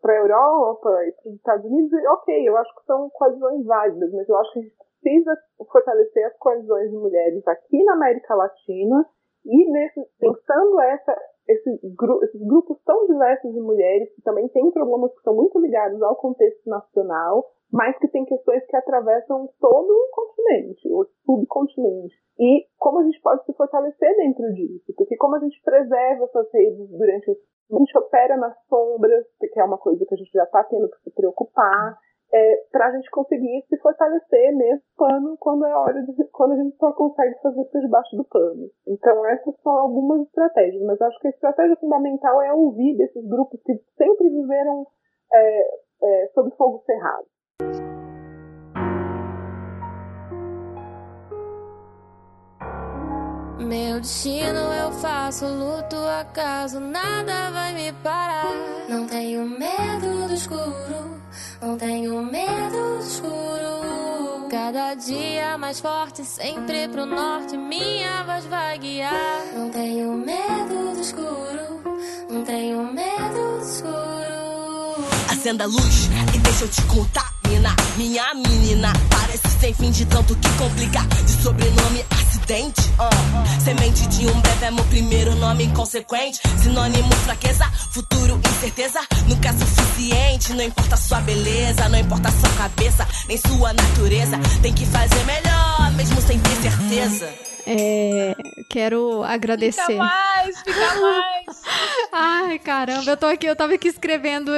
para a Europa e para os Estados Unidos, e, ok, eu acho que são coalizões válidas, mas eu acho que precisa fortalecer as coalizões de mulheres aqui na América Latina e nesse, pensando essa, esses, esses grupos tão diversos de mulheres que também têm problemas que são muito ligados ao contexto nacional, mas que têm questões que atravessam todo o continente, o subcontinente. E como a gente pode se fortalecer dentro disso? Porque como a gente preserva essas redes durante a gente opera nas sombras, porque é uma coisa que a gente já está tendo que se preocupar é, para a gente conseguir se fortalecer nesse pano quando é hora de, quando a gente só consegue fazer por debaixo do pano. Então essas são algumas estratégias, mas acho que a estratégia fundamental é ouvir desses grupos que sempre viveram é, é, sob fogo cerrado. Meu destino eu faço luto acaso nada vai me parar. Não tenho medo do escuro não tenho medo do escuro. Cada dia mais forte, sempre pro norte, minha voz vai guiar. Não tenho medo do escuro. Não tenho medo do escuro. Acenda a luz e deixa eu te contar. Mina, minha menina, parece sem fim de tanto que complica. De sobrenome acidente, uh. semente de um breve é meu primeiro nome inconsequente. Sinônimo fraqueza, futuro incerteza, nunca é suficiente. Não importa sua beleza, não importa sua cabeça, nem sua natureza. Tem que fazer melhor, mesmo sem ter certeza. É, quero agradecer. Fica mais, fica mais. Ai, caramba, eu tô aqui, eu tava aqui escrevendo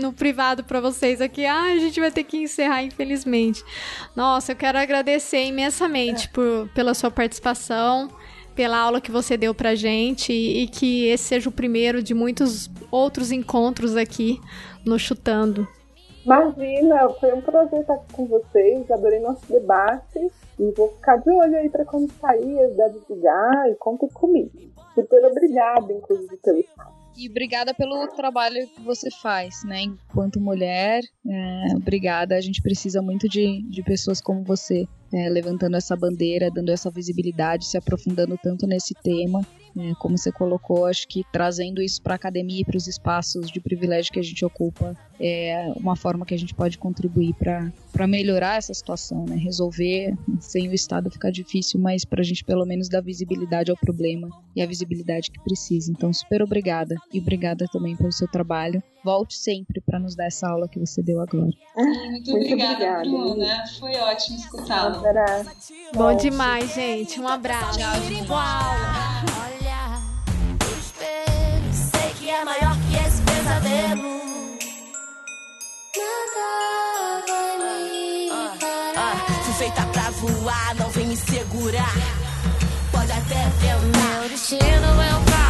no privado para vocês aqui. Ai, a gente vai ter que encerrar, infelizmente. Nossa, eu quero agradecer imensamente por, pela sua participação, pela aula que você deu pra gente e, e que esse seja o primeiro de muitos outros encontros aqui no Chutando. Imagina, foi um prazer estar aqui com vocês, adorei nosso debate e vou ficar de olho aí para quando sair, deve ligar e conta comigo. Super obrigada, inclusive, pelo. E obrigada pelo trabalho que você faz, né? Enquanto mulher, é, obrigada. A gente precisa muito de, de pessoas como você, é, levantando essa bandeira, dando essa visibilidade, se aprofundando tanto nesse tema. É, como você colocou, acho que trazendo isso para a academia e para os espaços de privilégio que a gente ocupa é uma forma que a gente pode contribuir para melhorar essa situação, né? Resolver sem o Estado ficar difícil, mas para a gente pelo menos dar visibilidade ao problema e a visibilidade que precisa. Então, super obrigada e obrigada também pelo seu trabalho. Volte sempre para nos dar essa aula que você deu agora. Muito, Muito obrigada, obrigada Bruna. Foi ótimo escutá-la. Bom demais, gente. Um abraço. Tchau, é maior que esse pesadelo. Nada vai me ah, ah, fui feita pra voar, não vem me segurar. Pode até tentar. Meu destino eu faço luto,